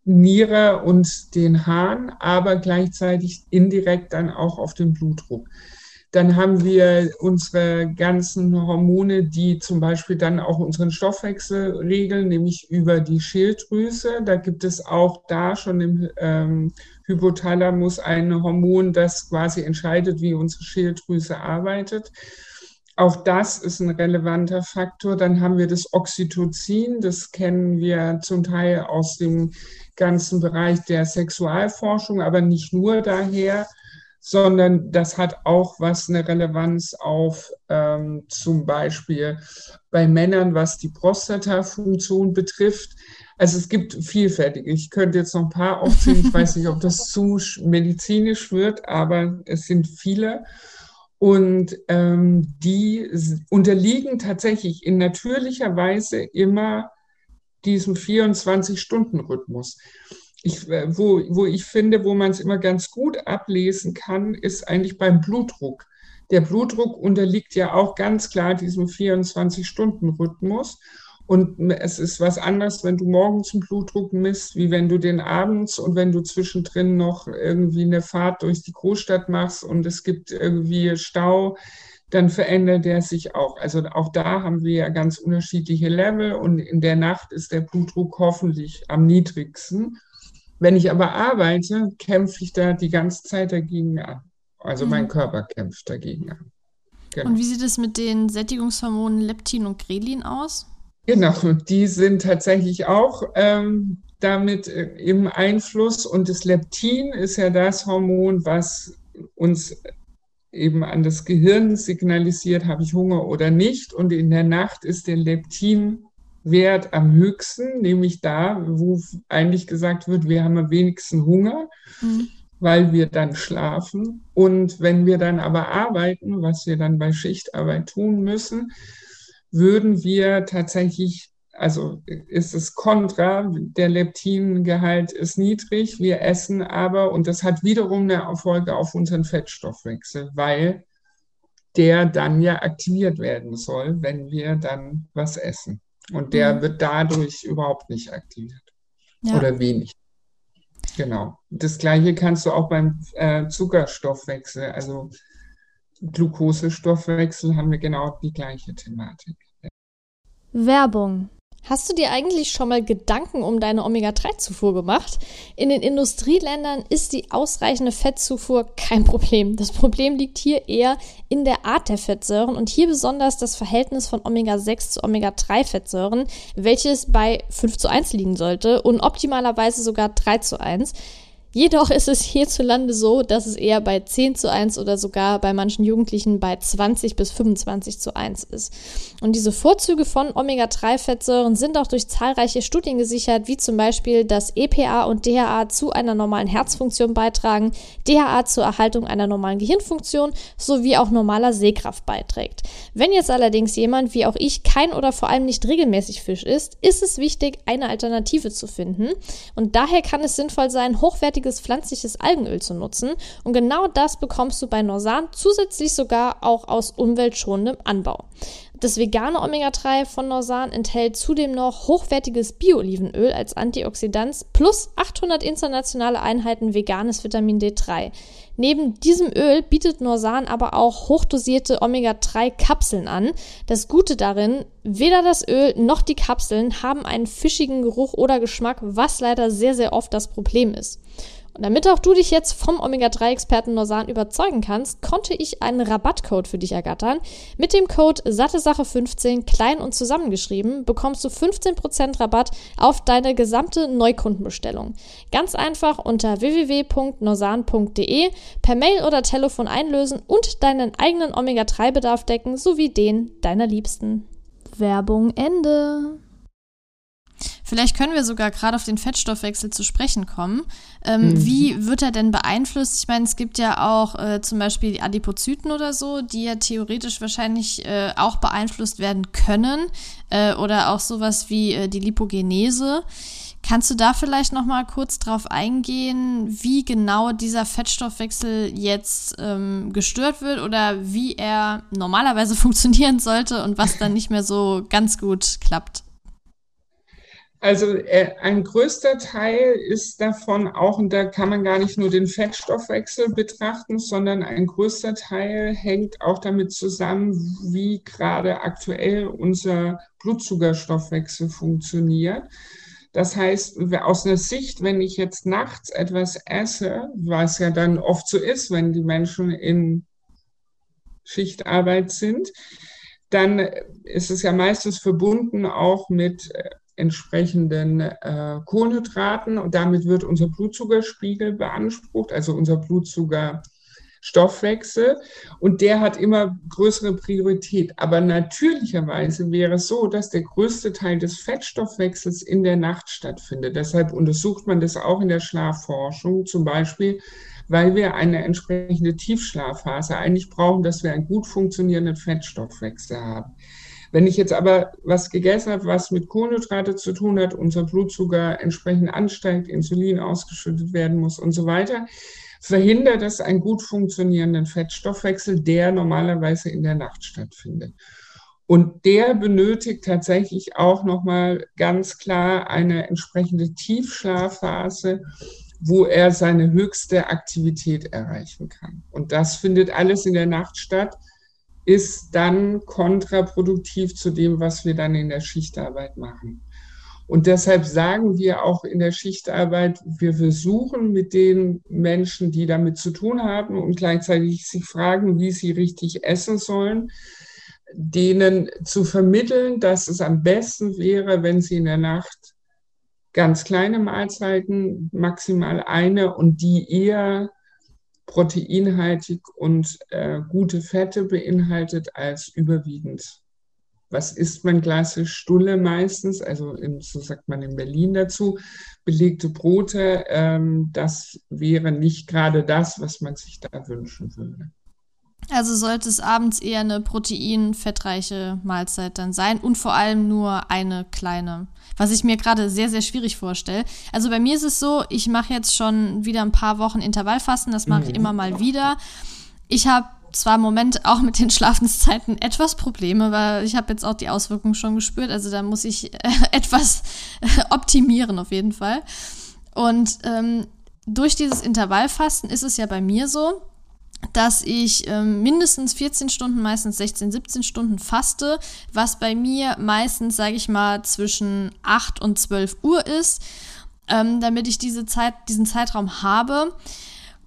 Niere und den Hahn, aber gleichzeitig indirekt dann auch auf den Blutdruck. Dann haben wir unsere ganzen Hormone, die zum Beispiel dann auch unseren Stoffwechsel regeln, nämlich über die Schilddrüse. Da gibt es auch da schon im ähm, Hypothalamus ein Hormon, das quasi entscheidet, wie unsere Schilddrüse arbeitet. Auch das ist ein relevanter Faktor. Dann haben wir das Oxytocin, das kennen wir zum Teil aus dem ganzen Bereich der Sexualforschung, aber nicht nur daher, sondern das hat auch was eine Relevanz auf ähm, zum Beispiel bei Männern, was die Prostatafunktion betrifft. Also es gibt vielfältige. Ich könnte jetzt noch ein paar aufzählen. Ich weiß nicht, ob das zu medizinisch wird, aber es sind viele. Und ähm, die unterliegen tatsächlich in natürlicher Weise immer diesem 24-Stunden-Rhythmus. Ich, äh, wo, wo ich finde, wo man es immer ganz gut ablesen kann, ist eigentlich beim Blutdruck. Der Blutdruck unterliegt ja auch ganz klar diesem 24-Stunden-Rhythmus. Und es ist was anderes, wenn du morgens einen Blutdruck misst, wie wenn du den abends und wenn du zwischendrin noch irgendwie eine Fahrt durch die Großstadt machst und es gibt irgendwie Stau dann verändert er sich auch. Also auch da haben wir ja ganz unterschiedliche Level und in der Nacht ist der Blutdruck hoffentlich am niedrigsten. Wenn ich aber arbeite, kämpfe ich da die ganze Zeit dagegen an. Also mhm. mein Körper kämpft dagegen an. Genau. Und wie sieht es mit den Sättigungshormonen Leptin und Grelin aus? Genau, die sind tatsächlich auch ähm, damit äh, im Einfluss. Und das Leptin ist ja das Hormon, was uns eben an das Gehirn signalisiert, habe ich Hunger oder nicht. Und in der Nacht ist der Leptinwert am höchsten, nämlich da, wo eigentlich gesagt wird, wir haben am wenigsten Hunger, mhm. weil wir dann schlafen. Und wenn wir dann aber arbeiten, was wir dann bei Schichtarbeit tun müssen, würden wir tatsächlich also ist es kontra, der Leptingehalt ist niedrig, wir essen aber, und das hat wiederum eine Erfolge auf unseren Fettstoffwechsel, weil der dann ja aktiviert werden soll, wenn wir dann was essen. Und der mhm. wird dadurch überhaupt nicht aktiviert ja. oder wenig. Genau. Das gleiche kannst du auch beim äh, Zuckerstoffwechsel, also Glukosestoffwechsel, haben wir genau die gleiche Thematik. Werbung Hast du dir eigentlich schon mal Gedanken um deine Omega-3-Zufuhr gemacht? In den Industrieländern ist die ausreichende Fettzufuhr kein Problem. Das Problem liegt hier eher in der Art der Fettsäuren und hier besonders das Verhältnis von Omega-6 zu Omega-3-Fettsäuren, welches bei 5 zu 1 liegen sollte und optimalerweise sogar 3 zu 1. Jedoch ist es hierzulande so, dass es eher bei 10 zu 1 oder sogar bei manchen Jugendlichen bei 20 bis 25 zu 1 ist. Und diese Vorzüge von Omega-3-Fettsäuren sind auch durch zahlreiche Studien gesichert, wie zum Beispiel, dass EPA und DHA zu einer normalen Herzfunktion beitragen, DHA zur Erhaltung einer normalen Gehirnfunktion sowie auch normaler Sehkraft beiträgt. Wenn jetzt allerdings jemand wie auch ich kein oder vor allem nicht regelmäßig Fisch isst, ist es wichtig, eine Alternative zu finden. Und daher kann es sinnvoll sein, hochwertige hochwertiges pflanzliches Algenöl zu nutzen. Und genau das bekommst du bei Norsan zusätzlich sogar auch aus umweltschonendem Anbau. Das vegane Omega-3 von Norsan enthält zudem noch hochwertiges Bio-Olivenöl als Antioxidant plus 800 internationale Einheiten veganes Vitamin D3. Neben diesem Öl bietet Norsan aber auch hochdosierte Omega-3-Kapseln an. Das Gute darin, weder das Öl noch die Kapseln haben einen fischigen Geruch oder Geschmack, was leider sehr, sehr oft das Problem ist. Und damit auch du dich jetzt vom Omega-3-Experten Norsan überzeugen kannst, konnte ich einen Rabattcode für dich ergattern. Mit dem Code SatteSache15 klein und zusammengeschrieben bekommst du 15% Rabatt auf deine gesamte Neukundenbestellung. Ganz einfach unter www.norsan.de per Mail oder Telefon einlösen und deinen eigenen Omega-3-Bedarf decken sowie den deiner Liebsten. Werbung Ende. Vielleicht können wir sogar gerade auf den Fettstoffwechsel zu sprechen kommen. Ähm, mhm. Wie wird er denn beeinflusst? Ich meine, es gibt ja auch äh, zum Beispiel die Adipozyten oder so, die ja theoretisch wahrscheinlich äh, auch beeinflusst werden können. Äh, oder auch sowas wie äh, die Lipogenese. Kannst du da vielleicht noch mal kurz drauf eingehen, wie genau dieser Fettstoffwechsel jetzt ähm, gestört wird oder wie er normalerweise funktionieren sollte und was dann nicht mehr so ganz gut klappt? Also äh, ein größter Teil ist davon auch, und da kann man gar nicht nur den Fettstoffwechsel betrachten, sondern ein größter Teil hängt auch damit zusammen, wie gerade aktuell unser Blutzuckerstoffwechsel funktioniert. Das heißt, aus einer Sicht, wenn ich jetzt nachts etwas esse, was ja dann oft so ist, wenn die Menschen in Schichtarbeit sind, dann ist es ja meistens verbunden auch mit äh, entsprechenden äh, Kohlenhydraten und damit wird unser Blutzuckerspiegel beansprucht, also unser Blutzuckerstoffwechsel und der hat immer größere Priorität. Aber natürlicherweise wäre es so, dass der größte Teil des Fettstoffwechsels in der Nacht stattfindet. Deshalb untersucht man das auch in der Schlafforschung zum Beispiel, weil wir eine entsprechende Tiefschlafphase eigentlich brauchen, dass wir einen gut funktionierenden Fettstoffwechsel haben. Wenn ich jetzt aber was gegessen habe, was mit Kohlenhydrate zu tun hat, unser Blutzucker entsprechend ansteigt, Insulin ausgeschüttet werden muss und so weiter, verhindert es einen gut funktionierenden Fettstoffwechsel, der normalerweise in der Nacht stattfindet. Und der benötigt tatsächlich auch nochmal ganz klar eine entsprechende Tiefschlafphase, wo er seine höchste Aktivität erreichen kann. Und das findet alles in der Nacht statt ist dann kontraproduktiv zu dem, was wir dann in der Schichtarbeit machen. Und deshalb sagen wir auch in der Schichtarbeit, wir versuchen mit den Menschen, die damit zu tun haben und gleichzeitig sich fragen, wie sie richtig essen sollen, denen zu vermitteln, dass es am besten wäre, wenn sie in der Nacht ganz kleine Mahlzeiten, maximal eine und die eher proteinhaltig und äh, gute Fette beinhaltet als überwiegend. Was isst man klassisch? Stulle meistens, also in, so sagt man in Berlin dazu, belegte Brote. Ähm, das wäre nicht gerade das, was man sich da wünschen würde. Also sollte es abends eher eine protein-fettreiche Mahlzeit dann sein und vor allem nur eine kleine was ich mir gerade sehr, sehr schwierig vorstelle. Also bei mir ist es so, ich mache jetzt schon wieder ein paar Wochen Intervallfasten, das mache ich mhm. immer mal wieder. Ich habe zwar im Moment auch mit den Schlafenszeiten etwas Probleme, weil ich habe jetzt auch die Auswirkungen schon gespürt. Also da muss ich äh, etwas optimieren auf jeden Fall. Und ähm, durch dieses Intervallfasten ist es ja bei mir so, dass ich äh, mindestens 14 Stunden, meistens 16, 17 Stunden faste, was bei mir meistens, sage ich mal, zwischen 8 und 12 Uhr ist, ähm, damit ich diese Zeit, diesen Zeitraum habe,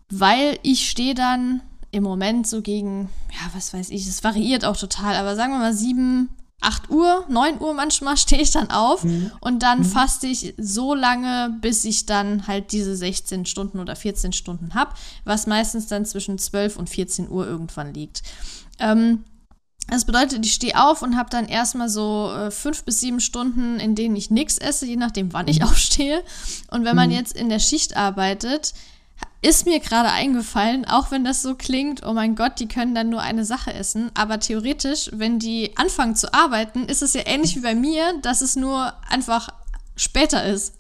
weil ich stehe dann im Moment so gegen, ja, was weiß ich, es variiert auch total, aber sagen wir mal 7, 8 Uhr, 9 Uhr manchmal stehe ich dann auf mhm. und dann mhm. faste ich so lange, bis ich dann halt diese 16 Stunden oder 14 Stunden habe, was meistens dann zwischen 12 und 14 Uhr irgendwann liegt. Ähm, das bedeutet, ich stehe auf und habe dann erstmal so äh, fünf bis sieben Stunden, in denen ich nichts esse, je nachdem, wann ich mhm. aufstehe. Und wenn man mhm. jetzt in der Schicht arbeitet, ist mir gerade eingefallen, auch wenn das so klingt, oh mein Gott, die können dann nur eine Sache essen. Aber theoretisch, wenn die anfangen zu arbeiten, ist es ja ähnlich wie bei mir, dass es nur einfach später ist.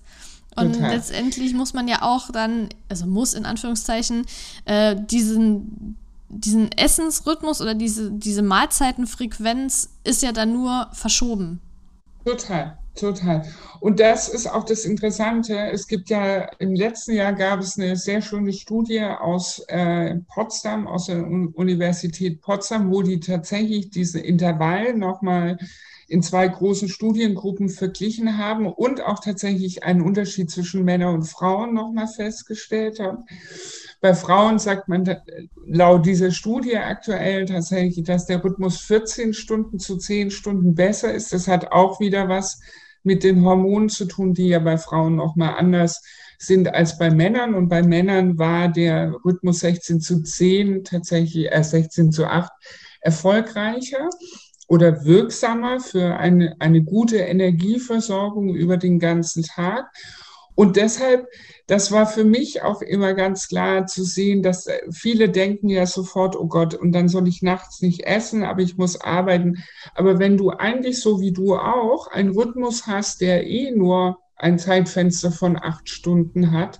Und Total. letztendlich muss man ja auch dann, also muss in Anführungszeichen, äh, diesen, diesen Essensrhythmus oder diese, diese Mahlzeitenfrequenz ist ja dann nur verschoben. Total. Total. Und das ist auch das Interessante. Es gibt ja, im letzten Jahr gab es eine sehr schöne Studie aus äh, Potsdam, aus der Universität Potsdam, wo die tatsächlich diese Intervall nochmal in zwei großen Studiengruppen verglichen haben und auch tatsächlich einen Unterschied zwischen Männern und Frauen nochmal festgestellt haben. Bei Frauen sagt man laut dieser Studie aktuell tatsächlich, dass der Rhythmus 14 Stunden zu 10 Stunden besser ist. Das hat auch wieder was mit den Hormonen zu tun, die ja bei Frauen noch mal anders sind als bei Männern. Und bei Männern war der Rhythmus 16 zu 10 tatsächlich äh, 16 zu 8 erfolgreicher oder wirksamer für eine, eine gute Energieversorgung über den ganzen Tag. Und deshalb, das war für mich auch immer ganz klar zu sehen, dass äh, viele denken ja sofort, oh Gott, und dann soll ich nachts nicht essen, aber ich muss arbeiten. Aber wenn du eigentlich so wie du auch einen Rhythmus hast, der eh nur ein Zeitfenster von acht Stunden hat,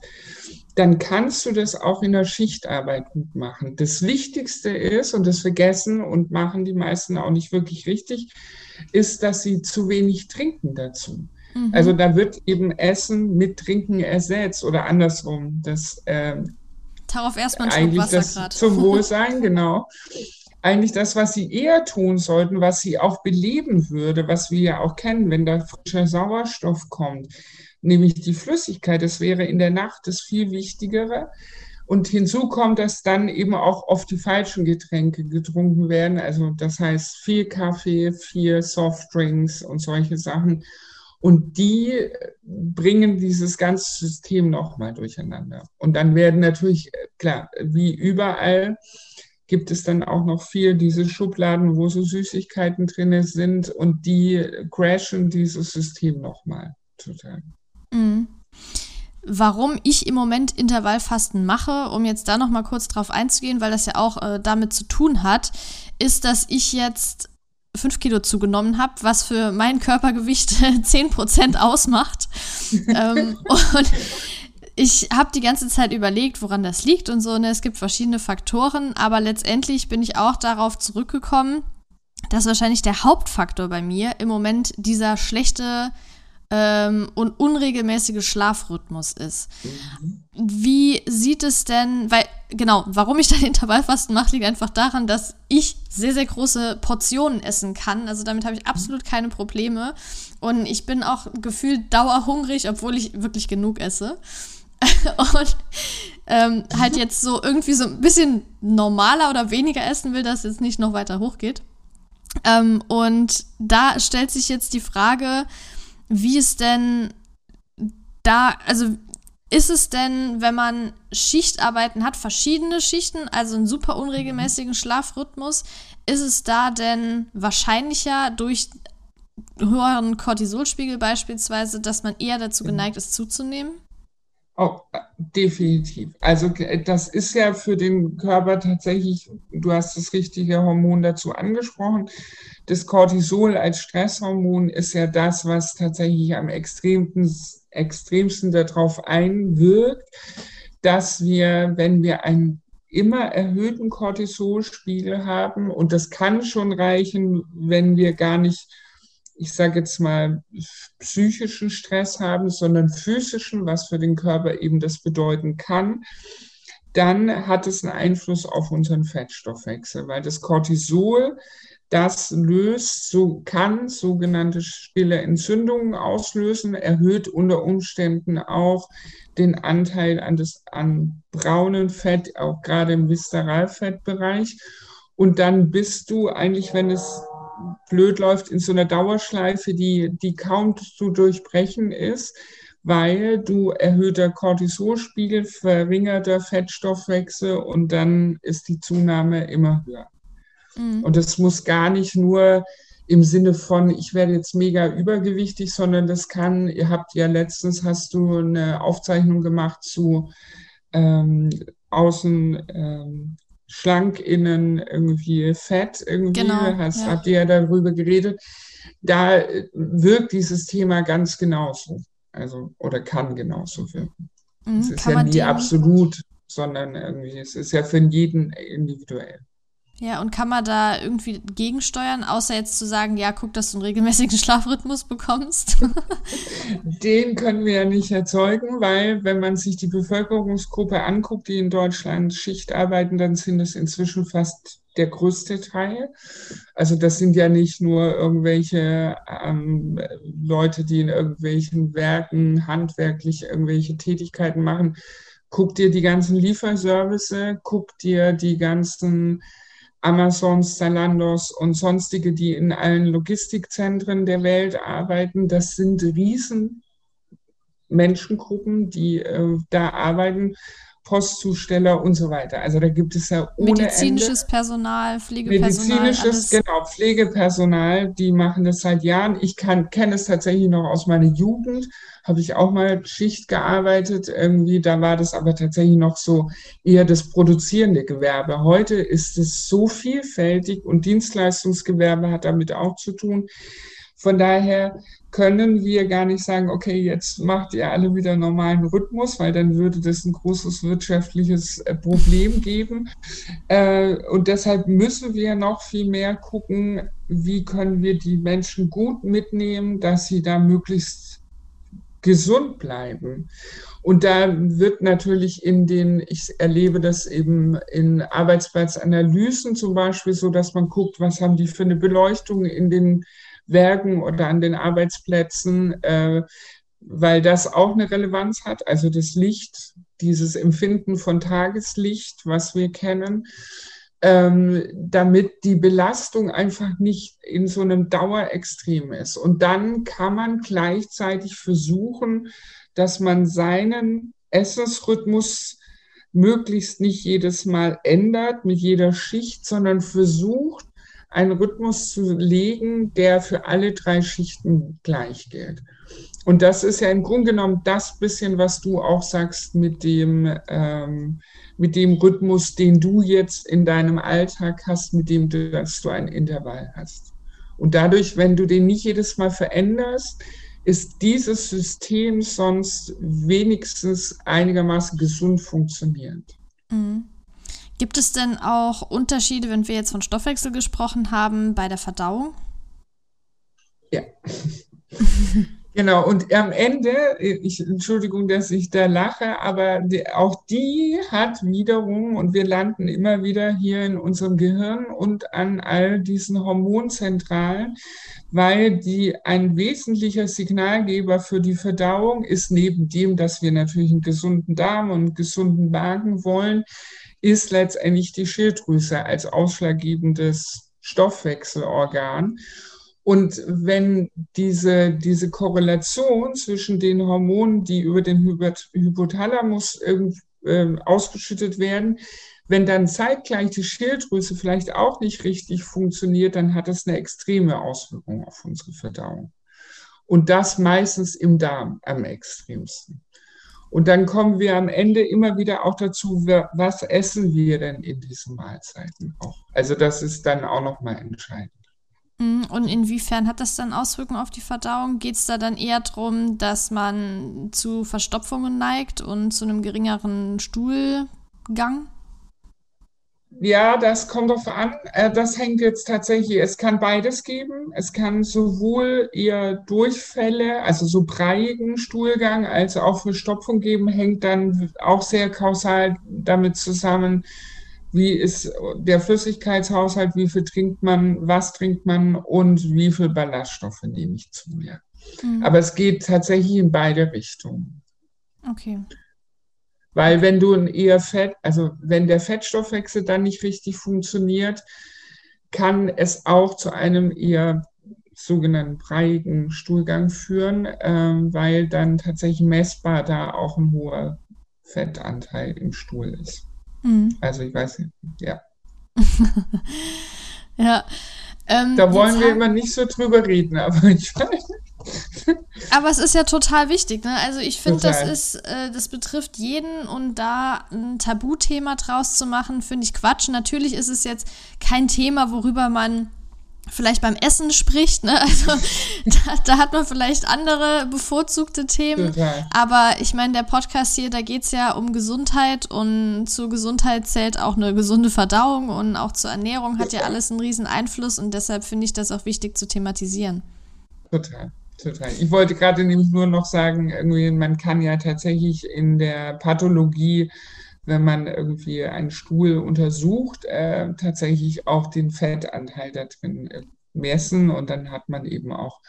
dann kannst du das auch in der Schichtarbeit gut machen. Das Wichtigste ist, und das vergessen und machen die meisten auch nicht wirklich richtig, ist, dass sie zu wenig trinken dazu. Mhm. Also da wird eben Essen mit Trinken ersetzt oder andersrum. Das, äh, Darauf erstmal ein Schluck Wasser gerade. Zum Wohlsein, genau. Eigentlich das, was sie eher tun sollten, was sie auch beleben würde, was wir ja auch kennen, wenn da frischer Sauerstoff kommt, nämlich die Flüssigkeit. Das wäre in der Nacht das viel Wichtigere. Und hinzu kommt, dass dann eben auch oft die falschen Getränke getrunken werden. Also das heißt viel Kaffee, viel Softdrinks und solche Sachen. Und die bringen dieses ganze System nochmal durcheinander. Und dann werden natürlich, klar, wie überall, gibt es dann auch noch viel diese Schubladen, wo so Süßigkeiten drin sind und die crashen dieses System nochmal total. Mhm. Warum ich im Moment Intervallfasten mache, um jetzt da nochmal kurz drauf einzugehen, weil das ja auch äh, damit zu tun hat, ist, dass ich jetzt 5 Kilo zugenommen habe, was für mein Körpergewicht 10% ausmacht. ähm, und ich habe die ganze Zeit überlegt, woran das liegt und so. Ne? Es gibt verschiedene Faktoren, aber letztendlich bin ich auch darauf zurückgekommen, dass wahrscheinlich der Hauptfaktor bei mir im Moment dieser schlechte ähm, und unregelmäßige Schlafrhythmus ist. Mhm. Wie sieht es denn, weil, genau, warum ich dann Intervallfasten mache, liegt einfach daran, dass ich sehr, sehr große Portionen essen kann. Also damit habe ich absolut keine Probleme. Und ich bin auch gefühlt dauerhungrig, obwohl ich wirklich genug esse. und ähm, halt jetzt so irgendwie so ein bisschen normaler oder weniger essen will, dass es jetzt nicht noch weiter hochgeht. Ähm, und da stellt sich jetzt die Frage, wie es denn da, also ist es denn, wenn man Schichtarbeiten hat, verschiedene Schichten, also einen super unregelmäßigen Schlafrhythmus, ist es da denn wahrscheinlicher durch höheren Cortisolspiegel beispielsweise, dass man eher dazu genau. geneigt ist, zuzunehmen? Oh, definitiv. Also das ist ja für den Körper tatsächlich, du hast das richtige Hormon dazu angesprochen. Das Cortisol als Stresshormon ist ja das, was tatsächlich am extremsten, extremsten darauf einwirkt, dass wir, wenn wir einen immer erhöhten Cortisolspiegel haben, und das kann schon reichen, wenn wir gar nicht ich sage jetzt mal, psychischen Stress haben, sondern physischen, was für den Körper eben das bedeuten kann, dann hat es einen Einfluss auf unseren Fettstoffwechsel, weil das Cortisol, das löst, so kann sogenannte stille Entzündungen auslösen, erhöht unter Umständen auch den Anteil an, des, an braunen Fett, auch gerade im Viszeralfettbereich. Und dann bist du eigentlich, wenn es blöd läuft, in so einer Dauerschleife, die, die kaum zu durchbrechen ist, weil du erhöhter Cortisolspiegel, verringerter Fettstoffwechsel und dann ist die Zunahme immer höher. Mhm. Und das muss gar nicht nur im Sinne von, ich werde jetzt mega übergewichtig, sondern das kann, ihr habt ja letztens, hast du eine Aufzeichnung gemacht zu ähm, außen ähm, schlank, innen irgendwie fett, irgendwie, genau, hast, ja. habt ihr ja darüber geredet. Da wirkt dieses Thema ganz genauso, also oder kann genauso wirken. Mhm, es ist ja nie absolut, sondern irgendwie, es ist ja für jeden individuell. Ja, und kann man da irgendwie gegensteuern, außer jetzt zu sagen, ja, guck, dass du einen regelmäßigen Schlafrhythmus bekommst? Den können wir ja nicht erzeugen, weil wenn man sich die Bevölkerungsgruppe anguckt, die in Deutschland Schicht arbeiten, dann sind es inzwischen fast der größte Teil. Also das sind ja nicht nur irgendwelche ähm, Leute, die in irgendwelchen Werken handwerklich irgendwelche Tätigkeiten machen. Guck dir die ganzen Lieferservice, guck dir die ganzen Amazons, Zalandos und sonstige, die in allen Logistikzentren der Welt arbeiten. Das sind riesen Menschengruppen, die äh, da arbeiten. Postzusteller und so weiter. Also da gibt es ja ohne Medizinisches Ende. Personal, Pflegepersonal. Medizinisches, alles. genau, Pflegepersonal, die machen das seit Jahren. Ich kann, kenne es tatsächlich noch aus meiner Jugend, habe ich auch mal Schicht gearbeitet. Irgendwie, da war das aber tatsächlich noch so eher das produzierende Gewerbe. Heute ist es so vielfältig und Dienstleistungsgewerbe hat damit auch zu tun. Von daher können wir gar nicht sagen, okay, jetzt macht ihr alle wieder normalen Rhythmus, weil dann würde das ein großes wirtschaftliches äh, Problem geben. Äh, und deshalb müssen wir noch viel mehr gucken, wie können wir die Menschen gut mitnehmen, dass sie da möglichst gesund bleiben. Und da wird natürlich in den, ich erlebe das eben in Arbeitsplatzanalysen zum Beispiel so, dass man guckt, was haben die für eine Beleuchtung in den Werken oder an den Arbeitsplätzen, äh, weil das auch eine Relevanz hat. Also das Licht, dieses Empfinden von Tageslicht, was wir kennen, ähm, damit die Belastung einfach nicht in so einem Dauerextrem ist. Und dann kann man gleichzeitig versuchen, dass man seinen Essensrhythmus möglichst nicht jedes Mal ändert mit jeder Schicht, sondern versucht, einen Rhythmus zu legen, der für alle drei Schichten gleich gilt. Und das ist ja im Grunde genommen das bisschen, was du auch sagst mit dem, ähm, mit dem Rhythmus, den du jetzt in deinem Alltag hast, mit dem du, dass du ein Intervall hast. Und dadurch, wenn du den nicht jedes Mal veränderst, ist dieses System sonst wenigstens einigermaßen gesund funktionierend. Mhm. Gibt es denn auch Unterschiede, wenn wir jetzt von Stoffwechsel gesprochen haben, bei der Verdauung? Ja. genau, und am Ende, ich, Entschuldigung, dass ich da lache, aber die, auch die hat wiederum, und wir landen immer wieder hier in unserem Gehirn und an all diesen Hormonzentralen, weil die ein wesentlicher Signalgeber für die Verdauung ist, neben dem, dass wir natürlich einen gesunden Darm und einen gesunden Magen wollen, ist letztendlich die Schilddrüse als ausschlaggebendes Stoffwechselorgan. Und wenn diese, diese Korrelation zwischen den Hormonen, die über den Hypothalamus äh, ausgeschüttet werden, wenn dann zeitgleich die Schilddrüse vielleicht auch nicht richtig funktioniert, dann hat das eine extreme Auswirkung auf unsere Verdauung. Und das meistens im Darm am extremsten. Und dann kommen wir am Ende immer wieder auch dazu, was essen wir denn in diesen Mahlzeiten auch. Also das ist dann auch nochmal entscheidend. Mhm, und inwiefern hat das dann Auswirkungen auf die Verdauung? Geht es da dann eher darum, dass man zu Verstopfungen neigt und zu einem geringeren Stuhlgang? Ja, das kommt darauf an. Äh, das hängt jetzt tatsächlich, es kann beides geben. Es kann sowohl eher Durchfälle, also so breiigen Stuhlgang, als auch Verstopfung geben, hängt dann auch sehr kausal damit zusammen, wie ist der Flüssigkeitshaushalt, wie viel trinkt man, was trinkt man und wie viel Ballaststoffe nehme ich zu mir. Mhm. Aber es geht tatsächlich in beide Richtungen. Okay. Weil wenn du ein eher Fett, also wenn der Fettstoffwechsel dann nicht richtig funktioniert, kann es auch zu einem eher sogenannten breiigen Stuhlgang führen, äh, weil dann tatsächlich messbar da auch ein hoher Fettanteil im Stuhl ist. Mhm. Also ich weiß nicht, ja. ja. Ähm, da wollen wir immer nicht so drüber reden, aber ich weiß. Aber es ist ja total wichtig, ne? Also ich finde, das ist, äh, das betrifft jeden und da ein Tabuthema draus zu machen, finde ich Quatsch. Natürlich ist es jetzt kein Thema, worüber man vielleicht beim Essen spricht, ne? Also da, da hat man vielleicht andere bevorzugte Themen. Total. Aber ich meine, der Podcast hier, da geht es ja um Gesundheit und zur Gesundheit zählt auch eine gesunde Verdauung und auch zur Ernährung hat ja alles einen riesen Einfluss und deshalb finde ich das auch wichtig zu thematisieren. Total. Total. Ich wollte gerade nämlich nur noch sagen, irgendwie, man kann ja tatsächlich in der Pathologie, wenn man irgendwie einen Stuhl untersucht, äh, tatsächlich auch den Fettanteil da drin äh, messen und dann hat man eben auch.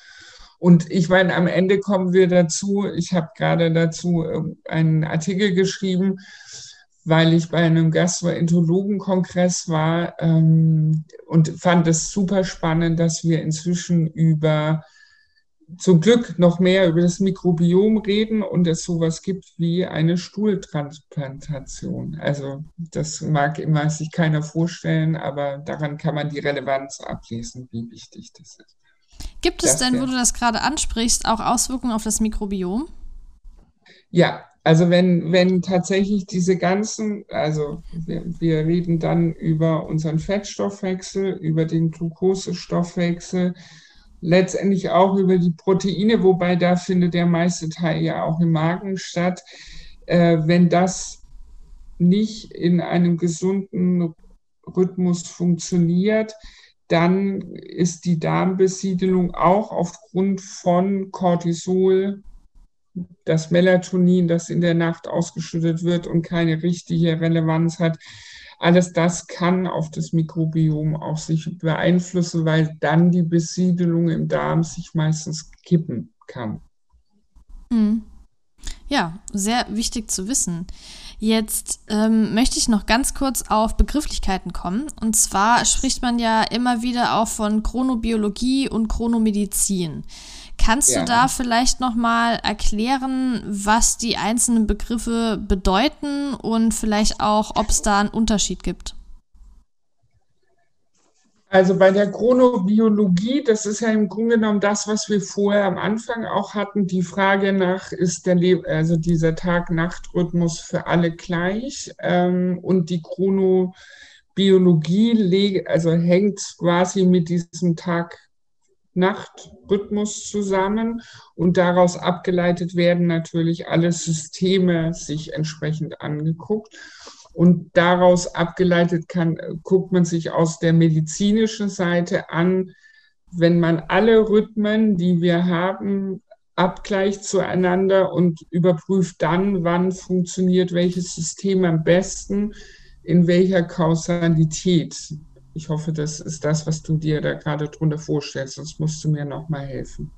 Und ich meine, am Ende kommen wir dazu, ich habe gerade dazu äh, einen Artikel geschrieben, weil ich bei einem Gastroenterologenkongress war ähm, und fand es super spannend, dass wir inzwischen über zum Glück noch mehr über das Mikrobiom reden und es sowas gibt wie eine Stuhltransplantation. Also das mag immer sich keiner vorstellen, aber daran kann man die Relevanz ablesen, wie wichtig das ist. Gibt es das denn, wo du das gerade ansprichst, auch Auswirkungen auf das Mikrobiom? Ja, also wenn, wenn tatsächlich diese ganzen, also wir, wir reden dann über unseren Fettstoffwechsel, über den Glukosestoffwechsel, letztendlich auch über die Proteine, wobei da findet der meiste Teil ja auch im Magen statt. Äh, wenn das nicht in einem gesunden Rhythmus funktioniert, dann ist die Darmbesiedelung auch aufgrund von Cortisol, das Melatonin, das in der Nacht ausgeschüttet wird und keine richtige Relevanz hat, alles das kann auf das Mikrobiom auch sich beeinflussen, weil dann die Besiedelung im Darm sich meistens kippen kann. Mhm. Ja, sehr wichtig zu wissen. Jetzt ähm, möchte ich noch ganz kurz auf Begrifflichkeiten kommen. Und zwar spricht man ja immer wieder auch von Chronobiologie und Chronomedizin. Kannst ja. du da vielleicht noch mal erklären, was die einzelnen Begriffe bedeuten und vielleicht auch, ob es da einen Unterschied gibt? Also bei der Chronobiologie, das ist ja im Grunde genommen das, was wir vorher am Anfang auch hatten, die Frage nach, ist der Le also dieser Tag-Nacht-Rhythmus für alle gleich? Ähm, und die Chronobiologie also hängt quasi mit diesem Tag Nachtrhythmus zusammen und daraus abgeleitet werden natürlich alle Systeme sich entsprechend angeguckt. Und daraus abgeleitet kann, guckt man sich aus der medizinischen Seite an, wenn man alle Rhythmen, die wir haben, abgleicht zueinander und überprüft dann, wann funktioniert welches System am besten, in welcher Kausalität. Ich hoffe, das ist das, was du dir da gerade drunter vorstellst, sonst musst du mir nochmal helfen.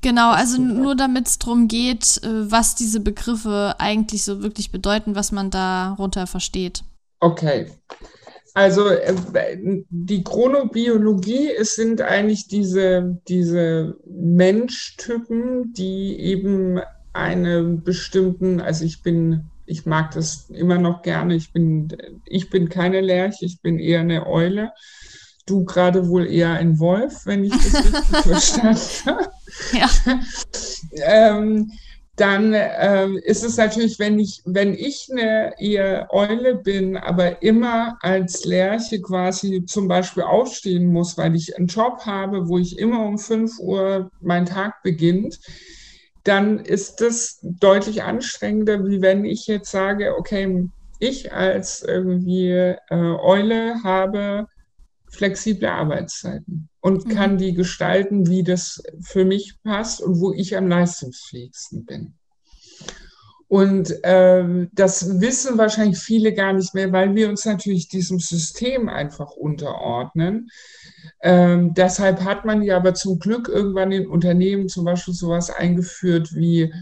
Genau, also nur damit es darum geht, äh, was diese Begriffe eigentlich so wirklich bedeuten, was man darunter versteht. Okay. Also äh, die Chronobiologie, es sind eigentlich diese, diese Menschtypen, die eben einen bestimmten, also ich bin ich mag das immer noch gerne. Ich bin, ich bin keine Lerche, ich bin eher eine Eule. Du gerade wohl eher ein Wolf, wenn ich das richtig verstanden habe. Ja. ähm, dann ähm, ist es natürlich, wenn ich, wenn ich eine eher Eule bin, aber immer als Lerche quasi zum Beispiel aufstehen muss, weil ich einen Job habe, wo ich immer um 5 Uhr mein Tag beginnt, dann ist das deutlich anstrengender, wie wenn ich jetzt sage, okay, ich als irgendwie äh, Eule habe flexible Arbeitszeiten und mhm. kann die gestalten, wie das für mich passt und wo ich am leistungsfähigsten bin. Und äh, das wissen wahrscheinlich viele gar nicht mehr, weil wir uns natürlich diesem System einfach unterordnen. Ähm, deshalb hat man ja aber zum Glück irgendwann in Unternehmen zum Beispiel sowas eingeführt wie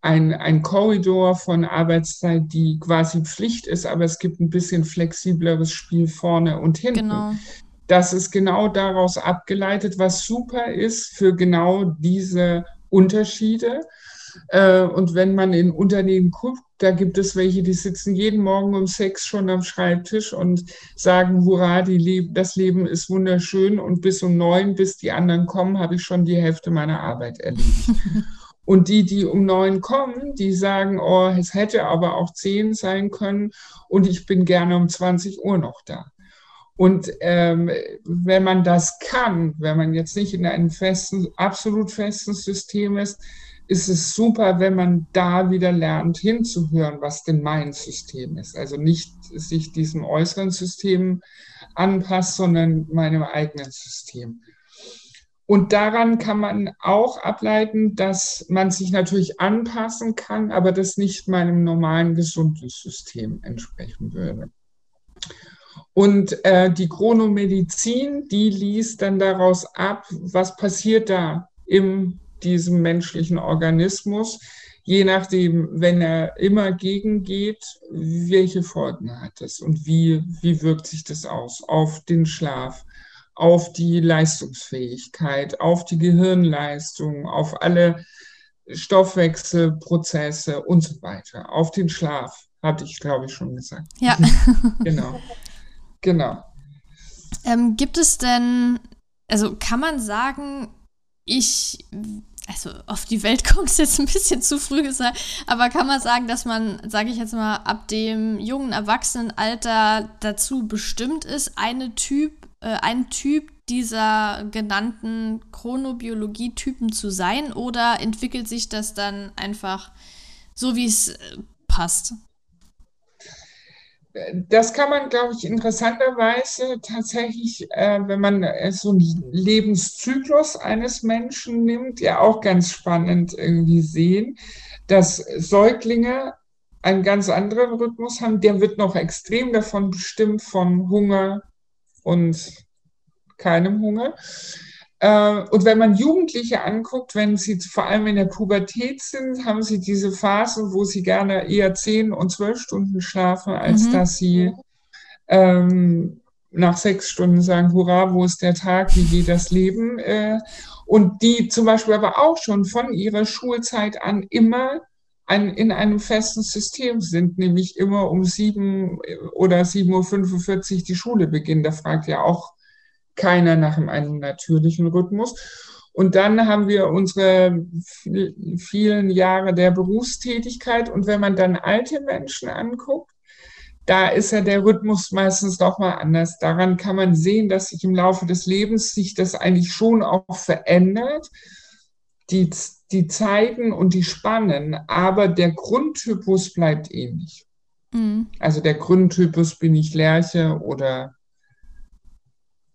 ein, ein Korridor von Arbeitszeit, die quasi Pflicht ist, aber es gibt ein bisschen flexibleres Spiel vorne und hinten. Genau. Das ist genau daraus abgeleitet, was super ist für genau diese Unterschiede. Äh, und wenn man in Unternehmen guckt, da gibt es welche, die sitzen jeden Morgen um sechs schon am Schreibtisch und sagen, hurra, die Le das Leben ist wunderschön und bis um neun, bis die anderen kommen, habe ich schon die Hälfte meiner Arbeit erledigt. Und die, die um neun kommen, die sagen, oh, es hätte aber auch zehn sein können und ich bin gerne um 20 Uhr noch da. Und ähm, wenn man das kann, wenn man jetzt nicht in einem festen, absolut festen System ist, ist es super, wenn man da wieder lernt hinzuhören, was denn mein System ist. Also nicht sich diesem äußeren System anpasst, sondern meinem eigenen System. Und daran kann man auch ableiten, dass man sich natürlich anpassen kann, aber das nicht meinem normalen gesunden System entsprechen würde. Und äh, die Chronomedizin, die liest dann daraus ab, was passiert da im diesem menschlichen Organismus, je nachdem, wenn er immer gegengeht, welche Folgen hat es und wie, wie wirkt sich das aus auf den Schlaf, auf die Leistungsfähigkeit, auf die Gehirnleistung, auf alle Stoffwechselprozesse und so weiter, auf den Schlaf, hatte ich, glaube ich, schon gesagt. Ja. genau. Genau. Ähm, gibt es denn, also kann man sagen, ich, also auf die Welt kommt es jetzt ein bisschen zu früh gesagt, aber kann man sagen, dass man, sage ich jetzt mal, ab dem jungen Erwachsenenalter dazu bestimmt ist, eine Typ, äh, ein Typ dieser genannten Chronobiologie-Typen zu sein oder entwickelt sich das dann einfach so, wie es äh, passt? Das kann man, glaube ich, interessanterweise tatsächlich, äh, wenn man äh, so einen Lebenszyklus eines Menschen nimmt, ja auch ganz spannend irgendwie sehen, dass Säuglinge einen ganz anderen Rhythmus haben. Der wird noch extrem davon bestimmt von Hunger und keinem Hunger. Äh, und wenn man Jugendliche anguckt, wenn sie vor allem in der Pubertät sind, haben sie diese Phase, wo sie gerne eher zehn und zwölf Stunden schlafen, als mhm. dass sie ähm, nach sechs Stunden sagen, hurra, wo ist der Tag, wie geht das Leben? Äh, und die zum Beispiel aber auch schon von ihrer Schulzeit an immer ein, in einem festen System sind, nämlich immer um sieben oder 7.45 Uhr die Schule beginnt. Da fragt ja auch keiner nach einem natürlichen Rhythmus. Und dann haben wir unsere vielen Jahre der Berufstätigkeit. Und wenn man dann alte Menschen anguckt, da ist ja der Rhythmus meistens doch mal anders. Daran kann man sehen, dass sich im Laufe des Lebens sich das eigentlich schon auch verändert. Die, die Zeiten und die Spannen, aber der Grundtypus bleibt ähnlich. Mhm. Also der Grundtypus bin ich Lerche oder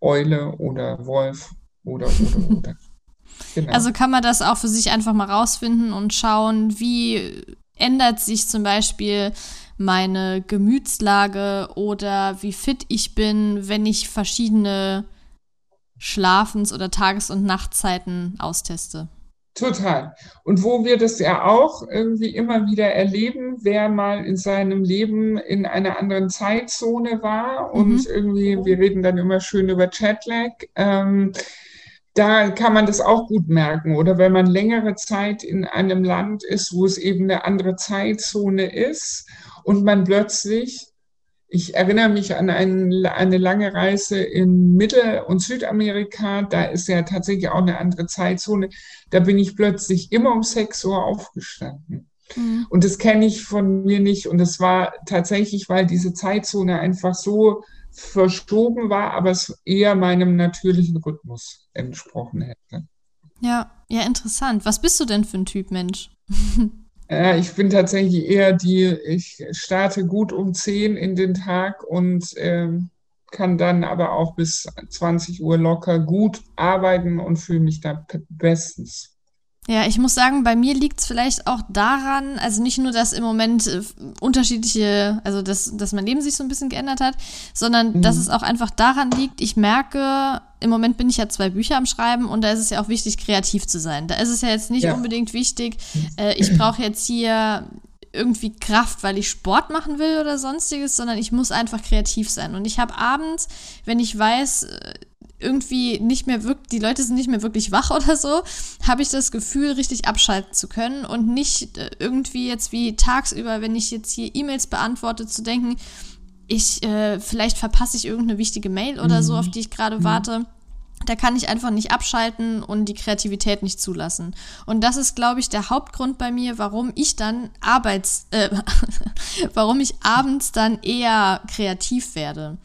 Eule oder Wolf oder oder oder. Genau. Also kann man das auch für sich einfach mal rausfinden und schauen, wie ändert sich zum Beispiel meine Gemütslage oder wie fit ich bin, wenn ich verschiedene Schlafens- oder Tages- und Nachtzeiten austeste. Total. Und wo wir das ja auch irgendwie immer wieder erleben, wer mal in seinem Leben in einer anderen Zeitzone war und mhm. irgendwie, wir reden dann immer schön über Chatlag, ähm, da kann man das auch gut merken. Oder wenn man längere Zeit in einem Land ist, wo es eben eine andere Zeitzone ist und man plötzlich ich erinnere mich an ein, eine lange Reise in Mittel- und Südamerika. Da ist ja tatsächlich auch eine andere Zeitzone. Da bin ich plötzlich immer um 6 Uhr aufgestanden. Mhm. Und das kenne ich von mir nicht. Und es war tatsächlich, weil diese Zeitzone einfach so verschoben war, aber es eher meinem natürlichen Rhythmus entsprochen hätte. Ja, ja, interessant. Was bist du denn für ein Typ Mensch? Ja, ich bin tatsächlich eher die, ich starte gut um 10 in den Tag und ähm, kann dann aber auch bis 20 Uhr locker gut arbeiten und fühle mich da bestens. Ja, ich muss sagen, bei mir liegt es vielleicht auch daran, also nicht nur, dass im Moment äh, unterschiedliche, also dass, dass mein Leben sich so ein bisschen geändert hat, sondern mhm. dass es auch einfach daran liegt, ich merke, im Moment bin ich ja zwei Bücher am Schreiben und da ist es ja auch wichtig, kreativ zu sein. Da ist es ja jetzt nicht ja. unbedingt wichtig, äh, ich brauche jetzt hier irgendwie Kraft, weil ich Sport machen will oder sonstiges, sondern ich muss einfach kreativ sein. Und ich habe abends, wenn ich weiß, äh, irgendwie nicht mehr wirklich, die Leute sind nicht mehr wirklich wach oder so, habe ich das Gefühl, richtig abschalten zu können und nicht äh, irgendwie jetzt wie tagsüber, wenn ich jetzt hier E-Mails beantworte, zu denken, ich, äh, vielleicht verpasse ich irgendeine wichtige Mail oder mhm. so, auf die ich gerade mhm. warte. Da kann ich einfach nicht abschalten und die Kreativität nicht zulassen. Und das ist, glaube ich, der Hauptgrund bei mir, warum ich dann arbeits, äh, warum ich abends dann eher kreativ werde.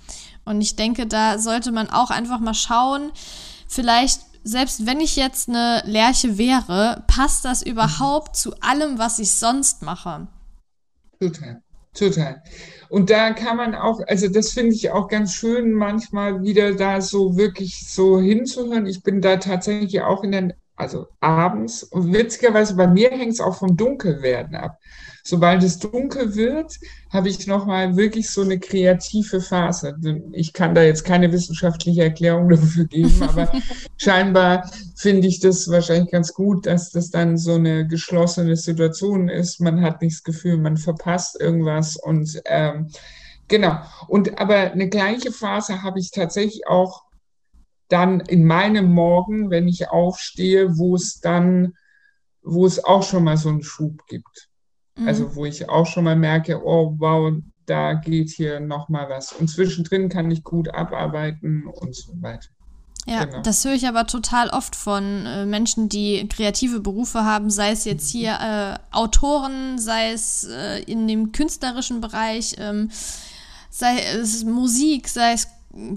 Und ich denke, da sollte man auch einfach mal schauen, vielleicht selbst wenn ich jetzt eine Lerche wäre, passt das überhaupt zu allem, was ich sonst mache? Total, total. Und da kann man auch, also das finde ich auch ganz schön, manchmal wieder da so wirklich so hinzuhören. Ich bin da tatsächlich auch in den, also abends, und witzigerweise bei mir hängt es auch vom Dunkelwerden ab sobald es dunkel wird, habe ich nochmal wirklich so eine kreative Phase. Ich kann da jetzt keine wissenschaftliche Erklärung dafür geben, aber scheinbar finde ich das wahrscheinlich ganz gut, dass das dann so eine geschlossene Situation ist. Man hat nicht das Gefühl, man verpasst irgendwas und ähm, genau. Und aber eine gleiche Phase habe ich tatsächlich auch dann in meinem Morgen, wenn ich aufstehe, wo es dann, wo es auch schon mal so einen Schub gibt. Also mhm. wo ich auch schon mal merke, oh wow, da geht hier noch mal was. Und zwischendrin kann ich gut abarbeiten und so weiter. Ja, genau. das höre ich aber total oft von äh, Menschen, die kreative Berufe haben, sei es jetzt hier äh, Autoren, sei es äh, in dem künstlerischen Bereich, ähm, sei es Musik, sei es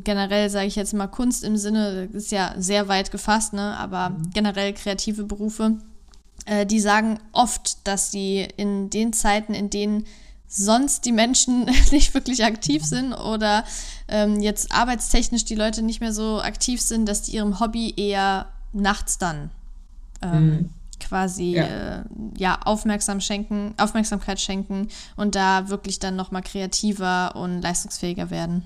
generell, sage ich jetzt mal, Kunst im Sinne, ist ja sehr weit gefasst, ne? aber mhm. generell kreative Berufe äh, die sagen oft, dass sie in den Zeiten, in denen sonst die Menschen nicht wirklich aktiv sind oder ähm, jetzt arbeitstechnisch die Leute nicht mehr so aktiv sind, dass die ihrem Hobby eher nachts dann ähm, mhm. quasi ja. Äh, ja aufmerksam schenken, Aufmerksamkeit schenken und da wirklich dann noch mal kreativer und leistungsfähiger werden.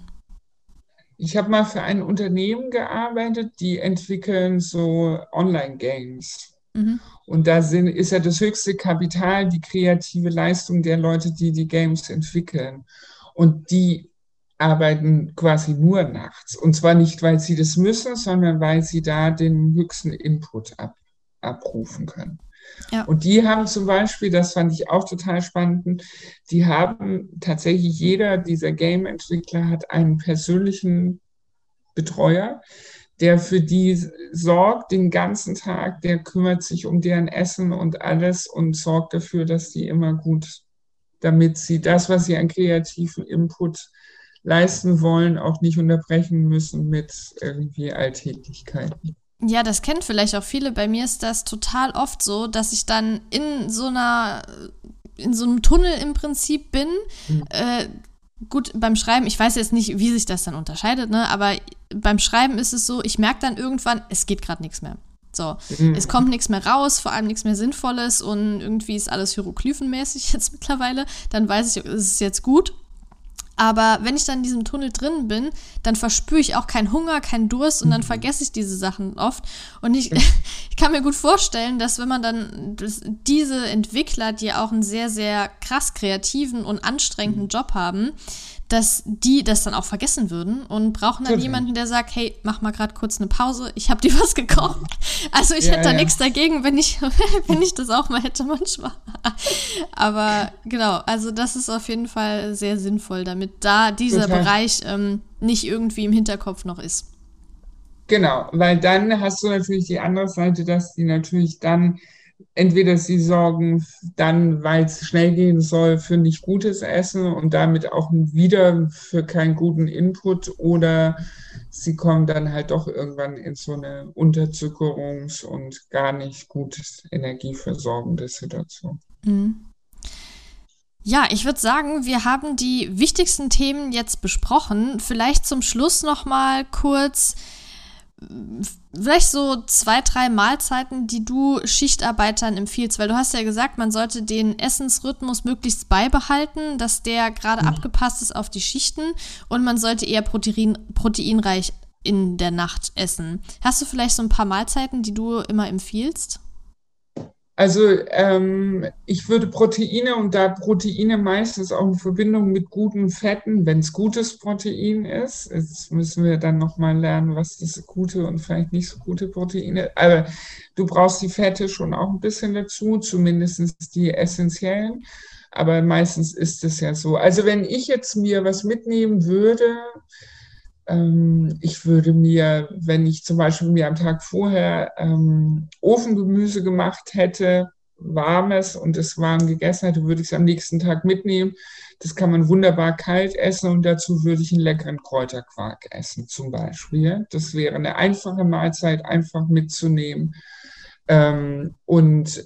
Ich habe mal für ein Unternehmen gearbeitet, die entwickeln so Online-Games. Mhm. Und da sind, ist ja das höchste Kapital die kreative Leistung der Leute, die die Games entwickeln. Und die arbeiten quasi nur nachts. Und zwar nicht, weil sie das müssen, sondern weil sie da den höchsten Input ab, abrufen können. Ja. Und die haben zum Beispiel, das fand ich auch total spannend, die haben tatsächlich jeder dieser Game-Entwickler hat einen persönlichen Betreuer, der für die sorgt den ganzen Tag, der kümmert sich um deren Essen und alles und sorgt dafür, dass die immer gut, damit sie das, was sie an kreativen Input leisten wollen, auch nicht unterbrechen müssen mit irgendwie Alltäglichkeiten. Ja, das kennen vielleicht auch viele. Bei mir ist das total oft so, dass ich dann in so einer, in so einem Tunnel im Prinzip bin. Mhm. Äh, gut, beim Schreiben, ich weiß jetzt nicht, wie sich das dann unterscheidet, ne? aber beim Schreiben ist es so, ich merke dann irgendwann, es geht gerade nichts mehr. So, mhm. es kommt nichts mehr raus, vor allem nichts mehr Sinnvolles und irgendwie ist alles hieroglyphenmäßig jetzt mittlerweile. Dann weiß ich, es ist jetzt gut. Aber wenn ich dann in diesem Tunnel drin bin, dann verspüre ich auch keinen Hunger, keinen Durst und dann mhm. vergesse ich diese Sachen oft. Und ich, ich kann mir gut vorstellen, dass wenn man dann diese Entwickler, die auch einen sehr, sehr krass kreativen und anstrengenden mhm. Job haben, dass die das dann auch vergessen würden und brauchen dann jemanden, der sagt, hey, mach mal gerade kurz eine Pause, ich habe dir was gekocht. Also ich ja, hätte da ja. nichts dagegen, wenn ich, wenn ich das auch mal hätte manchmal. Aber genau, also das ist auf jeden Fall sehr sinnvoll, damit da dieser Total. Bereich ähm, nicht irgendwie im Hinterkopf noch ist. Genau, weil dann hast du natürlich die andere Seite, dass die natürlich dann entweder sie sorgen dann, weil es schnell gehen soll, für nicht gutes Essen und damit auch wieder für keinen guten Input oder sie kommen dann halt doch irgendwann in so eine Unterzuckerungs- und gar nicht gut energieversorgende Situation. Mhm. Ja, ich würde sagen, wir haben die wichtigsten Themen jetzt besprochen. Vielleicht zum Schluss noch mal kurz vielleicht so zwei, drei Mahlzeiten, die du Schichtarbeitern empfiehlst, weil du hast ja gesagt, man sollte den Essensrhythmus möglichst beibehalten, dass der gerade mhm. abgepasst ist auf die Schichten und man sollte eher protein, proteinreich in der Nacht essen. Hast du vielleicht so ein paar Mahlzeiten, die du immer empfiehlst? Also ähm, ich würde Proteine und da Proteine meistens auch in Verbindung mit guten Fetten, wenn es gutes Protein ist, jetzt müssen wir dann nochmal lernen, was das gute und vielleicht nicht so gute Proteine, aber du brauchst die Fette schon auch ein bisschen dazu, zumindest die essentiellen, aber meistens ist es ja so. Also wenn ich jetzt mir was mitnehmen würde, ich würde mir, wenn ich zum Beispiel mir am Tag vorher ähm, Ofengemüse gemacht hätte, warmes und es warm gegessen hätte, würde ich es am nächsten Tag mitnehmen. Das kann man wunderbar kalt essen und dazu würde ich einen leckeren Kräuterquark essen zum Beispiel. Das wäre eine einfache Mahlzeit, einfach mitzunehmen. Ähm, und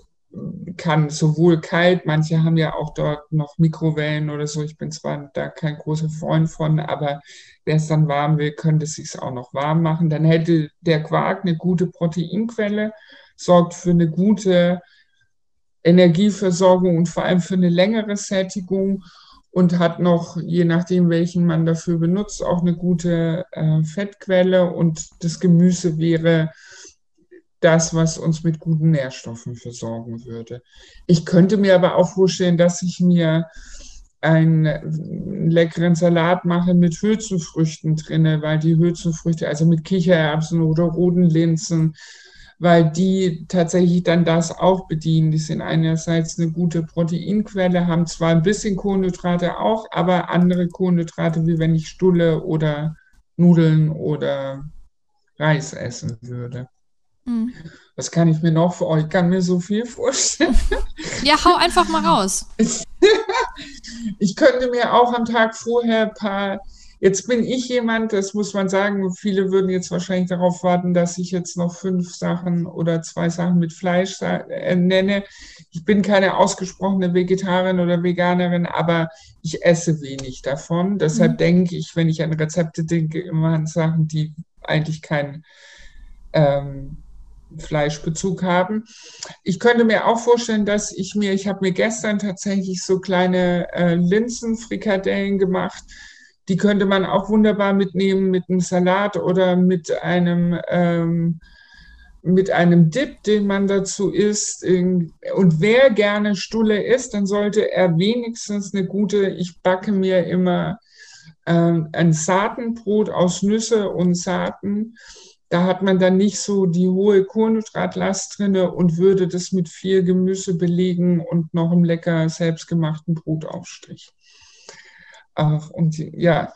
kann sowohl kalt, manche haben ja auch dort noch Mikrowellen oder so. Ich bin zwar da kein großer Freund von, aber wer es dann warm will, könnte es sich auch noch warm machen. Dann hätte der Quark eine gute Proteinquelle, sorgt für eine gute Energieversorgung und vor allem für eine längere Sättigung und hat noch, je nachdem, welchen man dafür benutzt, auch eine gute äh, Fettquelle und das Gemüse wäre das, was uns mit guten Nährstoffen versorgen würde. Ich könnte mir aber auch vorstellen, dass ich mir einen leckeren Salat mache mit Hülsenfrüchten drinne, weil die Hülsenfrüchte, also mit Kichererbsen oder roten Linsen, weil die tatsächlich dann das auch bedienen. Die sind einerseits eine gute Proteinquelle, haben zwar ein bisschen Kohlenhydrate auch, aber andere Kohlenhydrate, wie wenn ich Stulle oder Nudeln oder Reis essen würde. Mhm. Was kann ich mir noch für euch? Ich kann mir so viel vorstellen. Ja, hau einfach mal raus. ich könnte mir auch am Tag vorher ein paar. Jetzt bin ich jemand, das muss man sagen, viele würden jetzt wahrscheinlich darauf warten, dass ich jetzt noch fünf Sachen oder zwei Sachen mit Fleisch äh, nenne. Ich bin keine ausgesprochene Vegetarierin oder Veganerin, aber ich esse wenig davon. Deshalb mhm. denke ich, wenn ich an Rezepte denke, immer an Sachen, die eigentlich kein ähm, Fleischbezug haben. Ich könnte mir auch vorstellen, dass ich mir, ich habe mir gestern tatsächlich so kleine äh, Linsenfrikadellen gemacht. Die könnte man auch wunderbar mitnehmen mit einem Salat oder mit einem, ähm, mit einem Dip, den man dazu isst. Und wer gerne Stulle isst, dann sollte er wenigstens eine gute, ich backe mir immer äh, ein Saatenbrot aus Nüsse und Saaten da hat man dann nicht so die hohe Kohlenhydratlast drin und würde das mit viel Gemüse belegen und noch einem lecker selbstgemachten Brotaufstrich. Und ja,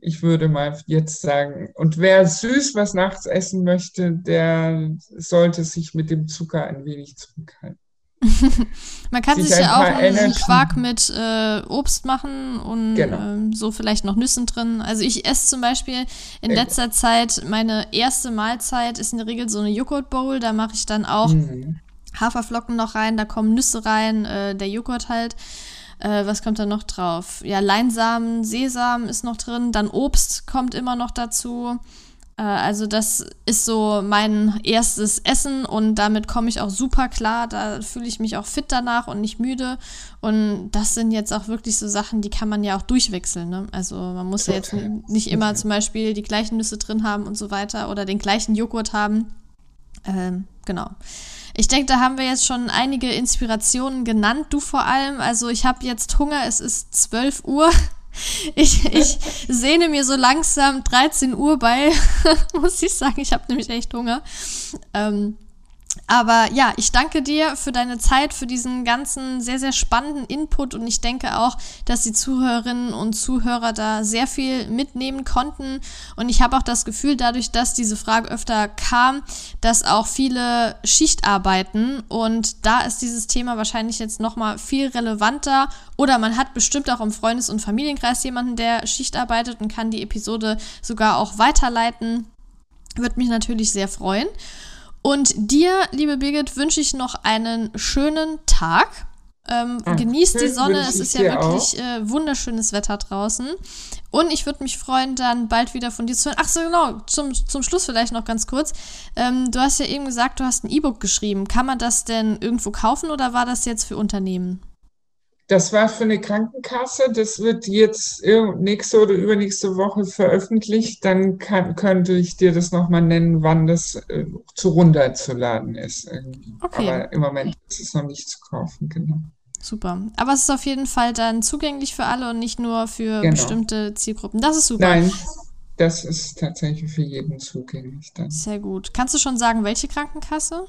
ich würde mal jetzt sagen, und wer süß was nachts essen möchte, der sollte sich mit dem Zucker ein wenig zurückhalten. Man kann sich, sich ja auch einen Quark mit äh, Obst machen und genau. ähm, so vielleicht noch Nüssen drin. Also ich esse zum Beispiel in letzter Zeit, meine erste Mahlzeit ist in der Regel so eine Joghurt Bowl. Da mache ich dann auch mhm. Haferflocken noch rein, da kommen Nüsse rein, äh, der Joghurt halt. Äh, was kommt da noch drauf? Ja, Leinsamen, Sesam ist noch drin, dann Obst kommt immer noch dazu. Äh, also das ist so mein erstes Essen und damit komme ich auch super klar. Da fühle ich mich auch fit danach und nicht müde. Und das sind jetzt auch wirklich so Sachen, die kann man ja auch durchwechseln. Ne? Also man muss ja jetzt nicht immer zum Beispiel die gleichen Nüsse drin haben und so weiter oder den gleichen Joghurt haben. Ähm, genau. Ich denke, da haben wir jetzt schon einige Inspirationen genannt, du vor allem. Also ich habe jetzt Hunger, es ist 12 Uhr. Ich, ich sehne mir so langsam 13 Uhr bei, muss ich sagen. Ich habe nämlich echt Hunger. Ähm, aber ja, ich danke dir für deine Zeit, für diesen ganzen sehr, sehr spannenden Input und ich denke auch, dass die Zuhörerinnen und Zuhörer da sehr viel mitnehmen konnten. Und ich habe auch das Gefühl, dadurch, dass diese Frage öfter kam, dass auch viele Schicht arbeiten und da ist dieses Thema wahrscheinlich jetzt nochmal viel relevanter oder man hat bestimmt auch im Freundes- und Familienkreis jemanden, der Schicht arbeitet und kann die Episode sogar auch weiterleiten. Würde mich natürlich sehr freuen. Und dir, liebe Birgit, wünsche ich noch einen schönen Tag. Ähm, Ach, genießt die Sonne, es ist ja wirklich äh, wunderschönes Wetter draußen. Und ich würde mich freuen, dann bald wieder von dir zu hören. Ach so, genau, zum, zum Schluss vielleicht noch ganz kurz. Ähm, du hast ja eben gesagt, du hast ein E-Book geschrieben. Kann man das denn irgendwo kaufen oder war das jetzt für Unternehmen? Das war für eine Krankenkasse. Das wird jetzt nächste oder übernächste Woche veröffentlicht. Dann kann, könnte ich dir das nochmal nennen, wann das äh, zu runterzuladen ist. Okay. Aber im Moment ist es noch nicht zu kaufen, genau. Super. Aber es ist auf jeden Fall dann zugänglich für alle und nicht nur für genau. bestimmte Zielgruppen. Das ist super. Nein, das ist tatsächlich für jeden zugänglich dann. Sehr gut. Kannst du schon sagen, welche Krankenkasse?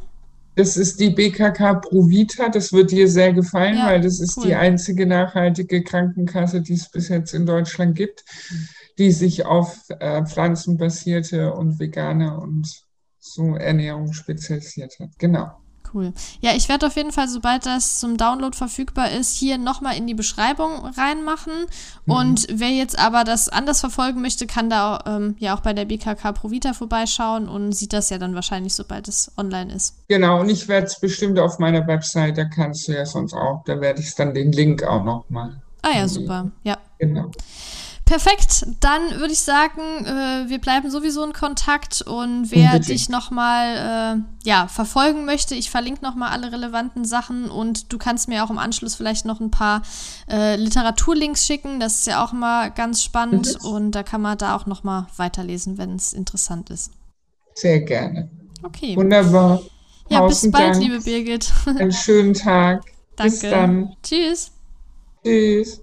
Das ist die BKK Provita. Das wird dir sehr gefallen, ja, weil das ist cool. die einzige nachhaltige Krankenkasse, die es bis jetzt in Deutschland gibt, die sich auf äh, pflanzenbasierte und vegane und so Ernährung spezialisiert hat. Genau. Cool. Ja, ich werde auf jeden Fall, sobald das zum Download verfügbar ist, hier nochmal in die Beschreibung reinmachen. Mhm. Und wer jetzt aber das anders verfolgen möchte, kann da ähm, ja auch bei der BKK Provita vorbeischauen und sieht das ja dann wahrscheinlich, sobald es online ist. Genau, und ich werde es bestimmt auf meiner Website, da kannst du ja sonst auch, da werde ich dann den Link auch nochmal. Ah ja, super. Ja. Genau. Perfekt, dann würde ich sagen, äh, wir bleiben sowieso in Kontakt und wer Unbedingt. dich nochmal äh, ja, verfolgen möchte, ich verlinke nochmal alle relevanten Sachen und du kannst mir auch im Anschluss vielleicht noch ein paar äh, Literaturlinks schicken, das ist ja auch mal ganz spannend mhm. und da kann man da auch nochmal weiterlesen, wenn es interessant ist. Sehr gerne. Okay. Wunderbar. Ja, bis bald, Dank. liebe Birgit. Einen schönen Tag. Danke. Bis dann. Tschüss. Tschüss.